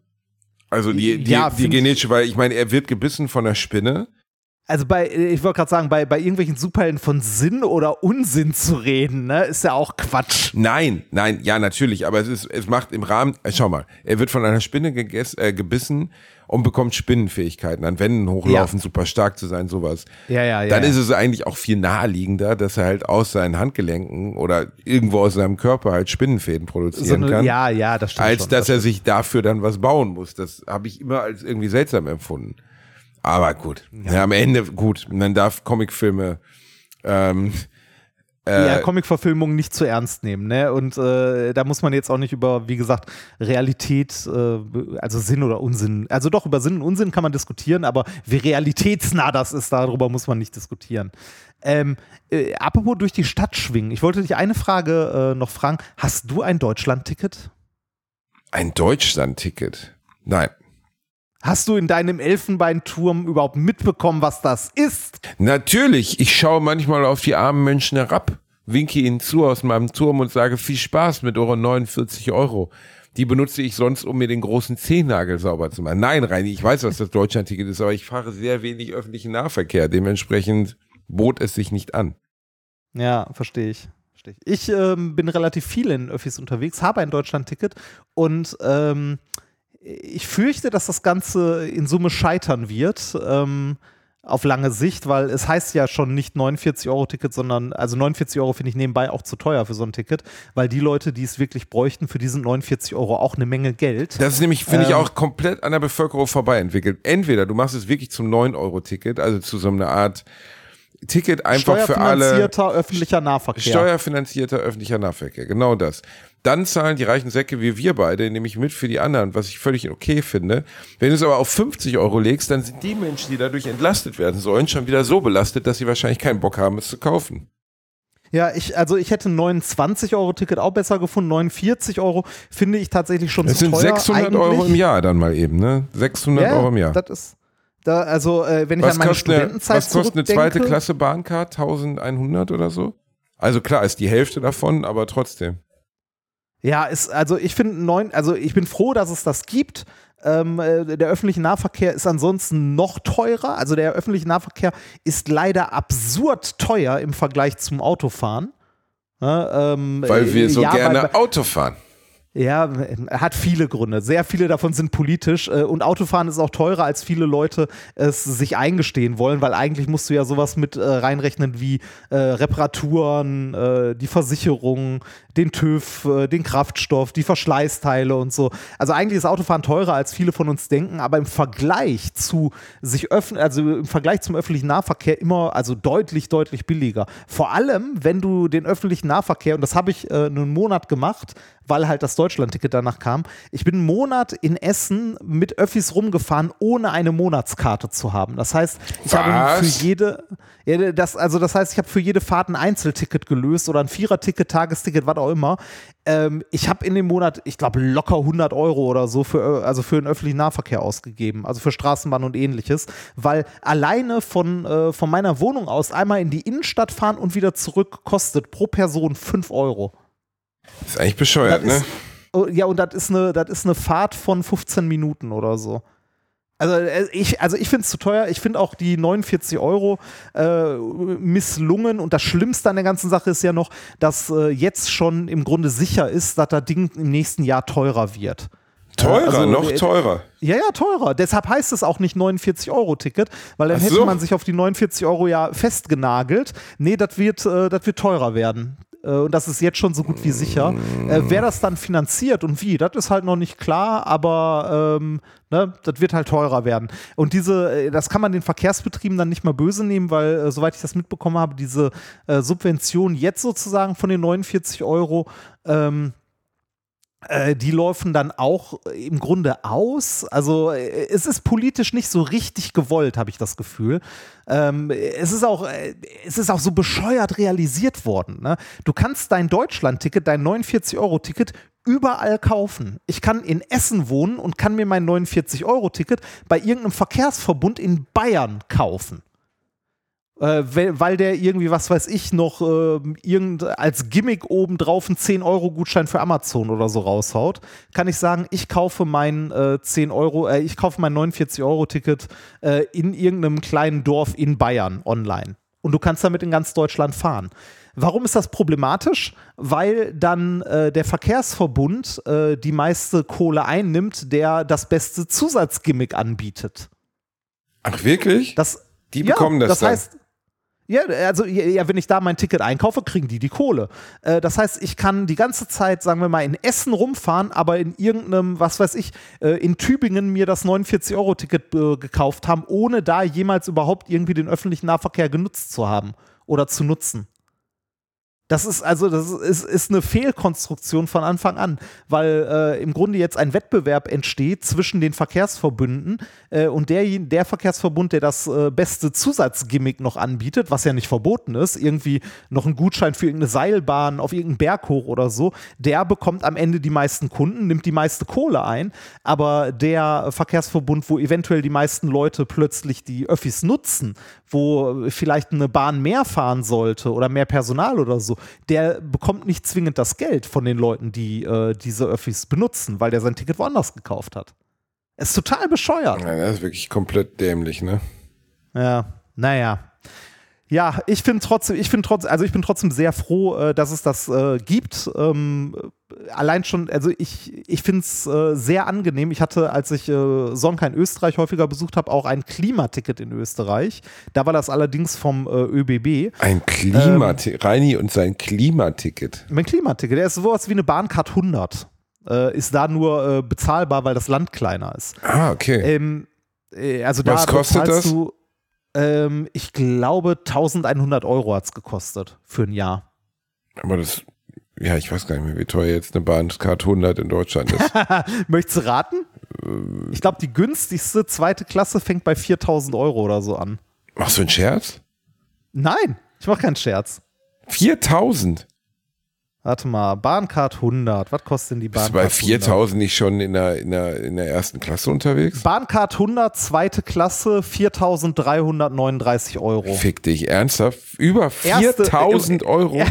Also die, die, ja, die genetische, weil ich meine, er wird gebissen von der Spinne. Also bei, ich wollte gerade sagen, bei, bei irgendwelchen Superhelden von Sinn oder Unsinn zu reden, ne, ist ja auch Quatsch. Nein, nein, ja, natürlich, aber es ist, es macht im Rahmen, äh, schau mal, er wird von einer Spinne gegessen, äh, gebissen und bekommt Spinnenfähigkeiten, an Wänden hochlaufen, ja. super stark zu sein, sowas. Ja, ja, ja. Dann ist es eigentlich auch viel naheliegender, dass er halt aus seinen Handgelenken oder irgendwo aus seinem Körper halt Spinnenfäden produzieren so eine, kann. Ja, ja, das stimmt. Als schon, dass das er sich dafür dann was bauen muss. Das habe ich immer als irgendwie seltsam empfunden. Aber gut, ja. am Ende gut. Man darf Comicfilme ähm, äh, ja, Comic-Verfilmungen nicht zu ernst nehmen, ne? Und äh, da muss man jetzt auch nicht über, wie gesagt, Realität, äh, also Sinn oder Unsinn, also doch über Sinn und Unsinn kann man diskutieren, aber wie realitätsnah das ist, darüber muss man nicht diskutieren. Ähm, äh, apropos durch die Stadt schwingen, ich wollte dich eine Frage äh, noch fragen. Hast du ein Deutschland-Ticket? Ein Deutschland-Ticket? Nein. Hast du in deinem Elfenbeinturm überhaupt mitbekommen, was das ist? Natürlich. Ich schaue manchmal auf die armen Menschen herab, winke ihnen zu aus meinem Turm und sage viel Spaß mit euren 49 Euro. die benutze ich sonst, um mir den großen Zehennagel sauber zu machen. Nein, Reini, ich weiß, was das Deutschlandticket ist, aber ich fahre sehr wenig öffentlichen Nahverkehr. Dementsprechend bot es sich nicht an. Ja, verstehe ich. Verstehe ich ich ähm, bin relativ viel in Öffis unterwegs, habe ein Deutschlandticket und ähm, ich fürchte, dass das Ganze in Summe scheitern wird. Ähm, auf lange Sicht, weil es heißt ja schon nicht 49 Euro Ticket, sondern also 49 Euro finde ich nebenbei auch zu teuer für so ein Ticket, weil die Leute, die es wirklich bräuchten, für diesen 49 Euro auch eine Menge Geld. Das ist nämlich, finde ich, Ähm. auch komplett an der Bevölkerung vorbei entwickelt. Entweder du machst es wirklich zum 9-Euro-Ticket, also zu so einer Art Ticket einfach für alle. Steuerfinanzierter öffentlicher Nahverkehr. Steuerfinanzierter öffentlicher Nahverkehr, genau das. Dann zahlen die reichen Säcke wie wir beide, nämlich mit für die anderen, was ich völlig okay finde. Wenn du es aber auf 50 Euro legst, dann sind die Menschen, die dadurch entlastet werden sollen, schon wieder so belastet, dass sie wahrscheinlich keinen Bock haben, es zu kaufen. Ja, ich, also ich hätte ein 29 Euro Ticket auch besser gefunden. 49 Euro finde ich tatsächlich schon Das zu sind teuer. 600 Euro eigentlich. im Jahr dann mal eben, ne? 600 Ja, Euro im Jahr. Das ist, da, also äh, wenn ich Was an meine kostet, eine, Studentenzeit was kostet eine zweite Klasse Bahncard? 1100 oder so? Also klar, ist die Hälfte davon, aber trotzdem. Ja, ist, also ich finde neun, also ich bin froh, dass es das gibt. Ähm, äh, der öffentliche Nahverkehr ist ansonsten noch teurer. Also der öffentliche Nahverkehr ist leider absurd teuer im Vergleich zum Autofahren. Ja, ähm, Weil wir äh, so ja, gerne weil- Auto fahren. Ja, hat viele Gründe. Sehr viele davon sind politisch. äh, Und Autofahren ist auch teurer, als viele Leute es sich eingestehen wollen, weil eigentlich musst du ja sowas mit äh, reinrechnen wie äh, Reparaturen, die Versicherung, den TÜV, den Kraftstoff, die Verschleißteile und so. Also eigentlich ist Autofahren teurer, als viele von uns denken, aber im Vergleich zu sich öffnen, also im Vergleich zum öffentlichen Nahverkehr immer, also deutlich, deutlich billiger. Vor allem, wenn du den öffentlichen Nahverkehr, und das habe ich einen Monat gemacht, weil halt das Deutschlandticket danach kam. Ich bin einen Monat in Essen mit Öffis rumgefahren, ohne eine Monatskarte zu haben. Das heißt, ich habe Was? für jede, ja, das, also das heißt, ich habe für jede Fahrt ein Einzelticket gelöst oder ein Viererticket, Tagesticket, was auch immer. Ähm, ich habe in dem Monat, ich glaube, locker 100 Euro oder so für, also für den öffentlichen Nahverkehr ausgegeben, also für Straßenbahn und ähnliches, weil alleine von, äh, von meiner Wohnung aus einmal in die Innenstadt fahren und wieder zurück kostet pro Person 5 Euro. Ist eigentlich bescheuert, ne? ist- Oh, ja, und das ist eine, das ist eine Fahrt von 15 Minuten oder so. Also äh, ich, also ich finde es zu teuer. Ich finde auch die 49 Euro äh, misslungen. Und das Schlimmste an der ganzen Sache ist ja noch, dass äh, jetzt schon im Grunde sicher ist, dass das Ding im nächsten Jahr teurer wird. Teurer, also, noch äh, teurer. Ja, ja, teurer. Deshalb heißt es auch nicht 49-Euro-Ticket, weil dann Ach hätte so. man sich auf die 49 Euro ja festgenagelt. Nee, das wird, äh, das wird teurer werden. Äh, und das ist jetzt schon so gut wie sicher. Äh, wer das dann finanziert und wie, das ist halt noch nicht klar, aber ähm, ne, das wird halt teurer werden. Und diese, äh, das kann man den Verkehrsbetrieben dann nicht mal böse nehmen, weil, äh, soweit ich das mitbekommen habe, diese äh, Subvention jetzt sozusagen von den 49 Euro, ähm, äh, die laufen dann auch äh, im Grunde aus. Also äh, es ist politisch nicht so richtig gewollt, habe ich das Gefühl. Ähm, es, ist auch, äh, es ist auch so bescheuert realisiert worden. Ne? Du kannst dein Deutschland-Ticket, dein 49-Euro-Ticket überall kaufen. Ich kann in Essen wohnen und kann mir mein 49-Euro-Ticket bei irgendeinem Verkehrsverbund in Bayern kaufen äh, weil, der irgendwie, was weiß ich, noch ähm, irgend, als Gimmick obendrauf einen 10-Euro-Gutschein für Amazon oder so raushaut, kann ich sagen, ich kaufe mein äh, 10 Euro, äh, ich kaufe mein 49-Euro-Ticket äh, in irgendeinem kleinen Dorf in Bayern online. Und du kannst damit in ganz Deutschland fahren. Warum ist das problematisch? Weil dann äh, der Verkehrsverbund äh, die meiste Kohle einnimmt, der das beste Zusatzgimmick anbietet. Ach, wirklich? Das, Die bekommen das das dann. heißt, ja, also ja, wenn ich da mein Ticket einkaufe, kriegen die die Kohle. Äh, das heißt, ich kann die ganze Zeit, sagen wir mal, in Essen rumfahren, aber in irgendeinem, was weiß ich, äh, in Tübingen mir das 49-Euro-Ticket äh, gekauft haben, ohne da jemals überhaupt irgendwie den öffentlichen Nahverkehr genutzt zu haben oder zu nutzen. Das ist also, das ist, ist eine Fehlkonstruktion von Anfang an, weil äh, im Grunde jetzt ein Wettbewerb entsteht zwischen den Verkehrsverbünden äh, und der, der Verkehrsverbund, der das äh, beste Zusatzgimmick noch anbietet, was ja nicht verboten ist, irgendwie noch einen Gutschein für irgendeine Seilbahn auf irgendeinen Berg hoch oder so, der bekommt am Ende die meisten Kunden, nimmt die meiste Kohle ein, aber der Verkehrsverbund, wo eventuell die meisten Leute plötzlich die Öffis nutzen, wo vielleicht eine Bahn mehr fahren sollte oder mehr Personal oder so, der bekommt nicht zwingend das Geld von den Leuten, die äh, diese Öffis benutzen, weil der sein Ticket woanders gekauft hat. Ist total bescheuert. Ja, das ist wirklich komplett dämlich, ne? Ja, naja. Ja, ich finde trotzdem, ich finde trotzdem, also ich bin trotzdem sehr froh, äh, dass es das äh, gibt. Ähm, allein schon, also ich, ich finde es äh, sehr angenehm. Ich hatte, als ich äh, Sonka in Österreich häufiger besucht habe, auch ein Klimaticket in Österreich. Da war das allerdings vom äh, ÖBB. Ein Klimaticket, ähm, Reini und sein Klimaticket. Mein Klimaticket, der ist sowas wie eine Bahncard 100. Äh, ist da nur bezahlbar, weil das Land kleiner ist. Ah, okay. Ähm, äh, also Was da kostet das? Du, ähm, ich glaube, 1100 Euro hat es gekostet für ein Jahr. Aber das, ja, ich weiß gar nicht mehr, wie teuer jetzt eine Bahncard 100 in Deutschland ist. Möchtest du raten? Ich glaube, die günstigste zweite Klasse fängt bei 4000 Euro oder so an. Machst du einen Scherz? Nein, ich mache keinen Scherz. 4000? Warte mal, Bahncard 100. Was kostet denn die Bahncard Bist du bei 4000 nicht schon in der, in, der, in der ersten Klasse unterwegs? Bahncard 100, zweite Klasse, 4339 Euro. Fick dich, ernsthaft? Über 4000 Euro? Er,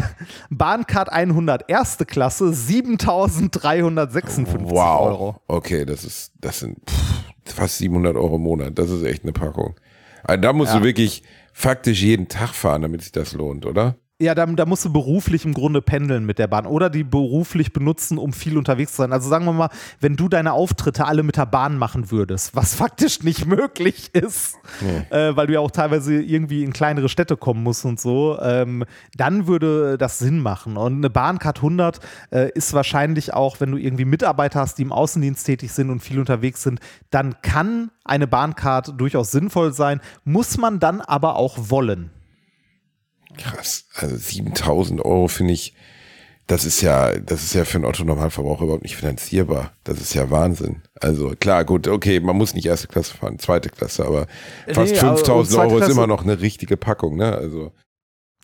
Bahncard 100, erste Klasse, 7356 wow. Euro. Okay, das ist, das sind pff, fast 700 Euro im Monat. Das ist echt eine Packung. Also da musst ja. du wirklich faktisch jeden Tag fahren, damit sich das lohnt, oder? Ja, da, da musst du beruflich im Grunde pendeln mit der Bahn oder die beruflich benutzen, um viel unterwegs zu sein. Also sagen wir mal, wenn du deine Auftritte alle mit der Bahn machen würdest, was faktisch nicht möglich ist, nee. äh, weil du ja auch teilweise irgendwie in kleinere Städte kommen musst und so, ähm, dann würde das Sinn machen. Und eine Bahncard 100 äh, ist wahrscheinlich auch, wenn du irgendwie Mitarbeiter hast, die im Außendienst tätig sind und viel unterwegs sind, dann kann eine Bahncard durchaus sinnvoll sein, muss man dann aber auch wollen. Krass. Also 7000 Euro finde ich, das ist ja, das ist ja für einen Otto-Normalverbraucher überhaupt nicht finanzierbar. Das ist ja Wahnsinn. Also klar, gut, okay, man muss nicht erste Klasse fahren, zweite Klasse, aber fast nee, 5000 Euro ist immer noch eine richtige Packung, ne? Also.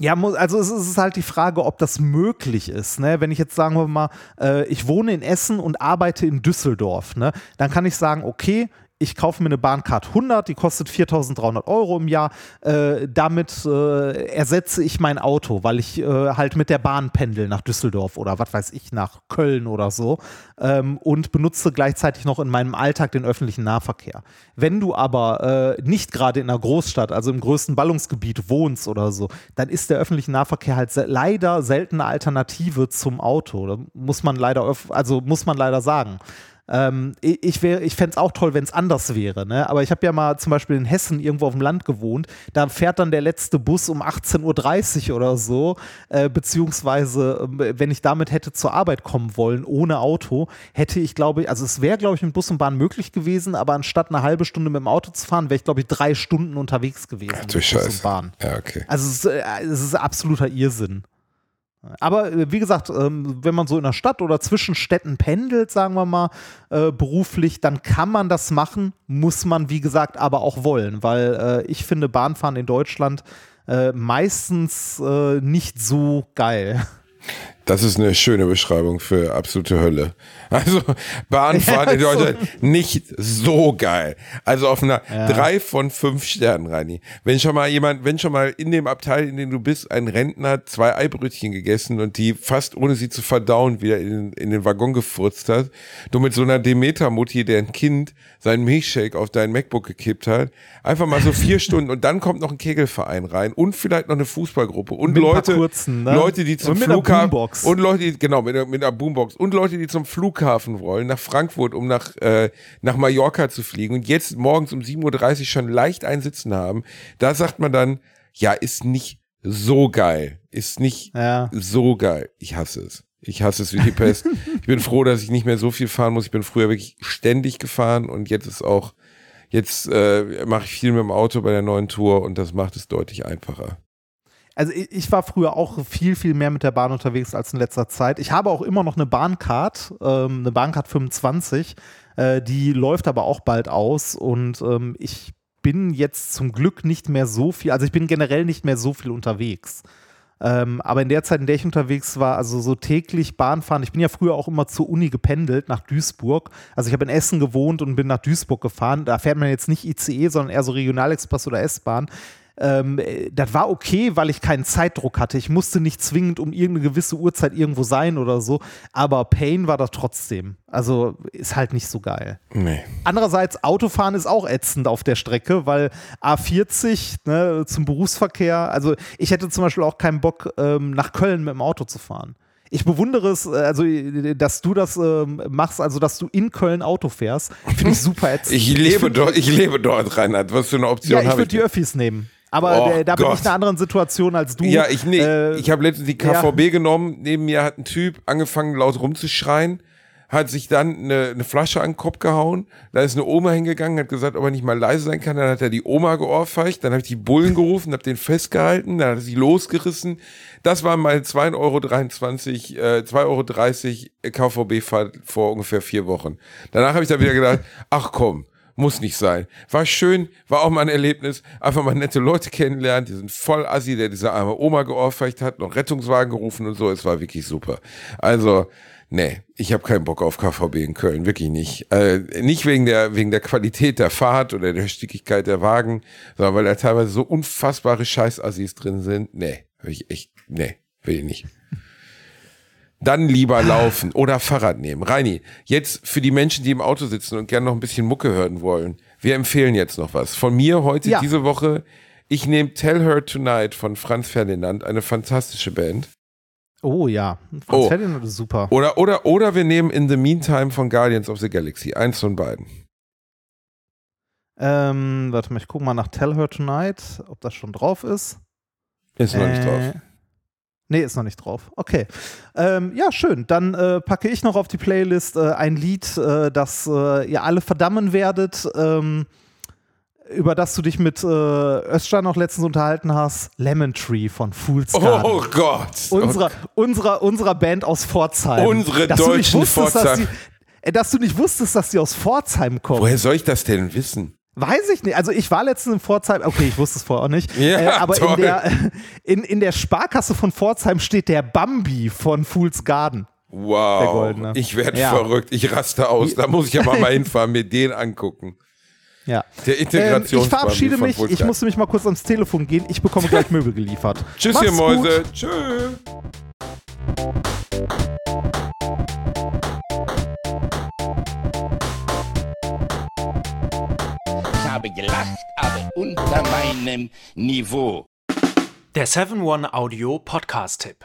Ja, also es ist halt die Frage, ob das möglich ist. Ne? Wenn ich jetzt sagen wir mal, äh, ich wohne in Essen und arbeite in Düsseldorf, ne? dann kann ich sagen, okay, ich kaufe mir eine Bahncard 100, die kostet 4.300 Euro im Jahr. Äh, damit äh, ersetze ich mein Auto, weil ich äh, halt mit der Bahn pendel nach Düsseldorf oder was weiß ich, nach Köln oder so ähm, und benutze gleichzeitig noch in meinem Alltag den öffentlichen Nahverkehr. Wenn du aber äh, nicht gerade in einer Großstadt, also im größten Ballungsgebiet wohnst oder so, dann ist der öffentliche Nahverkehr halt se leider seltene Alternative zum Auto. Da muss man leider, also muss man leider sagen. Ähm, ich ich fände es auch toll, wenn es anders wäre. Ne? Aber ich habe ja mal zum Beispiel in Hessen irgendwo auf dem Land gewohnt. Da fährt dann der letzte Bus um 18.30 Uhr oder so. Äh, beziehungsweise, äh, wenn ich damit hätte zur Arbeit kommen wollen, ohne Auto, hätte ich, glaube ich, also es wäre, glaube ich, mit Bus und Bahn möglich gewesen, aber anstatt eine halbe Stunde mit dem Auto zu fahren, wäre ich, glaube ich, drei Stunden unterwegs gewesen. Ach, mit Bus Scheiße. Ja, okay. Also es äh, es ist absoluter Irrsinn. Aber äh, wie gesagt, ähm, wenn man so in der Stadt oder zwischen Städten pendelt, sagen wir mal, äh, beruflich, dann kann man das machen, muss man, wie gesagt, aber auch wollen, weil äh, ich finde Bahnfahren in Deutschland meistens nicht so geil. Das ist eine schöne Beschreibung für absolute Hölle. Also Bahnfahren in Deutschland nicht so geil. Also auf einer ja. drei von fünf Sternen, Reini. Wenn schon mal jemand, wenn schon mal in dem Abteil, in dem du bist, ein Rentner zwei Eibrötchen gegessen und die fast ohne sie zu verdauen wieder in, in den Waggon gefurzt hat, du mit so einer Demeter-Mutti, deren Kind seinen Milchshake auf dein MacBook gekippt hat, einfach mal so vier Stunden und dann kommt noch ein Kegelverein rein und vielleicht noch eine Fußballgruppe und mit Leute, kurzen, ne? Leute, die zum Flughafen und Leute, die, genau, mit, mit einer Boombox und Leute, die zum Flughafen wollen, nach Frankfurt, um nach, äh, nach Mallorca zu fliegen und jetzt morgens um 7.30 Uhr schon leicht einsitzen haben, da sagt man dann, ja, ist nicht so geil. Ist nicht ja. so geil. Ich hasse es. Ich hasse es wie die Pest. ich bin froh, dass ich nicht mehr so viel fahren muss. Ich bin früher wirklich ständig gefahren und jetzt ist auch, jetzt äh, mache ich viel mit dem Auto bei der neuen Tour und das macht es deutlich einfacher. Also ich, ich, war früher auch viel, viel mehr mit der Bahn unterwegs als in letzter Zeit. Ich habe auch immer noch eine Bahncard, ähm, eine Bahncard 25. Äh, die läuft aber auch bald aus und ähm, ich bin jetzt zum Glück nicht mehr so viel, also ich bin generell nicht mehr so viel unterwegs. Ähm, aber in der Zeit, in der ich unterwegs war, also so täglich Bahnfahren, ich bin ja früher auch immer zur Uni gependelt nach Duisburg. Also ich habe in Essen gewohnt und bin nach Duisburg gefahren. Da fährt man jetzt nicht ICE, sondern eher so Regionalexpress oder S-Bahn ähm, äh, das war okay, weil ich keinen Zeitdruck hatte. Ich musste nicht zwingend um irgendeine gewisse Uhrzeit irgendwo sein oder so, aber Pain war das trotzdem. Also ist halt nicht so geil. Nee. Andererseits, Autofahren ist auch ätzend auf der Strecke, weil A40 ne, zum Berufsverkehr, also ich hätte zum Beispiel auch keinen Bock, ähm, nach Köln mit dem Auto zu fahren. Ich bewundere es, äh, also, dass du das ähm, machst, also dass du in Köln Auto fährst. Finde ich super ätzend. Ich lebe dort, ich lebe dort, Reinhard. Was für eine Option ja, ich habe würde ich? die Öffis nehmen. Aber Oh da bin Gott. ich in einer anderen Situation als du. Ja, ich nee, Äh, ich habe letztens die KVB genommen. Neben mir hat ein Typ angefangen laut rumzuschreien, hat sich dann eine, eine Flasche an den Kopf gehauen. Da ist eine Oma hingegangen, hat gesagt, ob er nicht mal leise sein kann. Dann hat er die Oma geohrfeicht. Dann habe ich die Bullen gerufen, habe den festgehalten. Dann hat er sie losgerissen. Das waren meine 2,23 Euro, äh, 2,30 Euro KVB-Fahrt vor ungefähr vier Wochen. Danach habe ich dann wieder gedacht, ach komm, muss nicht sein. War schön, war auch mal ein Erlebnis. Einfach mal nette Leute kennenlernen. Die sind voll assi, der diese arme Oma geohrfeicht hat, noch Rettungswagen gerufen und so. Es war wirklich super. Also, nee, ich habe keinen Bock auf KVB in Köln, wirklich nicht. Äh, nicht wegen der, wegen der Qualität der Fahrt oder der Stickigkeit der Wagen, sondern weil da teilweise so unfassbare Scheißassis drin sind. Nee, hab ich echt, nee, will ich nicht. Dann lieber laufen oder Fahrrad nehmen. Reini, jetzt für die Menschen, die im Auto sitzen und gerne noch ein bisschen Mucke hören wollen, wir empfehlen jetzt noch was. Von mir heute, Ja. diese Woche, ich nehme Tell Her Tonight von Franz Ferdinand, eine fantastische Band. oh ja, Franz Oh. Ferdinand ist super. Oder, oder, oder wir nehmen In the Meantime von Guardians of the Galaxy. Eins von beiden. Ähm, warte mal, ich gucke mal nach Tell Her Tonight, ob das schon drauf ist. Ist noch nicht Äh, drauf. Nee, ist noch nicht drauf. Okay. Ähm, ja, schön. Dann äh, packe ich noch auf die Playlist äh, ein Lied, äh, das äh, ihr alle verdammen werdet, ähm, über das du dich mit äh, Özcan noch letztens unterhalten hast. Lemon Tree von Fool's Garden. Oh Gott. unserer, unserer, unserer Band aus Pforzheim. Unsere Dass du nicht deutschen wusstest, dass Pforzheim. die- äh, Dass du nicht wusstest, dass die aus Pforzheim kommen. Woher soll ich das denn wissen? Weiß ich nicht. Also ich war letztens in Pforzheim, okay, ich wusste es vorher auch nicht. Ja, äh, aber toll. in der, in, in der Sparkasse von Pforzheim steht der Bambi von Fool's Garden. Der Wow. Goldene. Ich werde Ja. verrückt. Ich raste aus. Da muss ich ja mal, mal hinfahren, mir den angucken. Ja. Der Ähm, Integrations ich verabschiede mich. Ich Wolfgang. musste mich mal kurz ans Telefon gehen. Ich bekomme gleich Möbel geliefert. Tschüss, Macht's ihr Mäuse. Tschüss. Habe gelacht, aber unter meinem Niveau. Der 7-One Audio Podcast-Tipp.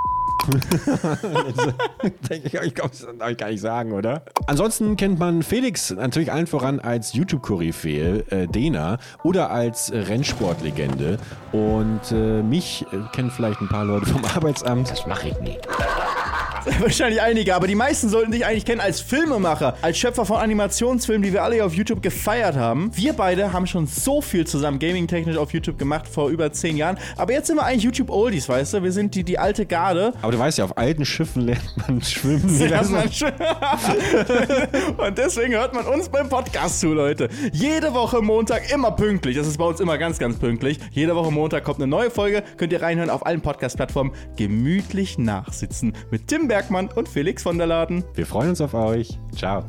ich glaube, das darf ich gar nicht sagen, oder? Ansonsten kennt man Felix natürlich allen voran als YouTube-Koryphäe, äh, Dena, oder als äh, Rennsportlegende. Und äh, mich äh, kennen vielleicht ein paar Leute vom Arbeitsamt. Das mache ich nie. Wahrscheinlich einige, aber die meisten sollten dich eigentlich kennen als Filmemacher, als Schöpfer von Animationsfilmen, die wir alle hier auf YouTube gefeiert haben. Wir beide haben schon so viel zusammen gaming-technisch auf YouTube gemacht vor über zehn Jahren. Aber jetzt sind wir eigentlich YouTube-Oldies, weißt du? Wir sind die, die alte Garde. Aber du weißt ja, auf alten Schiffen lernt man schwimmen. Ja, man schon. Und deswegen hört man uns beim Podcast zu, Leute. Jede Woche Montag immer pünktlich. Das ist bei uns immer ganz, ganz pünktlich. Jede Woche Montag kommt eine neue Folge. Könnt ihr reinhören auf allen Podcast-Plattformen. Gemütlich nachsitzen mit Tim Bergmann und Felix von der Laden. Wir freuen uns auf euch. Ciao.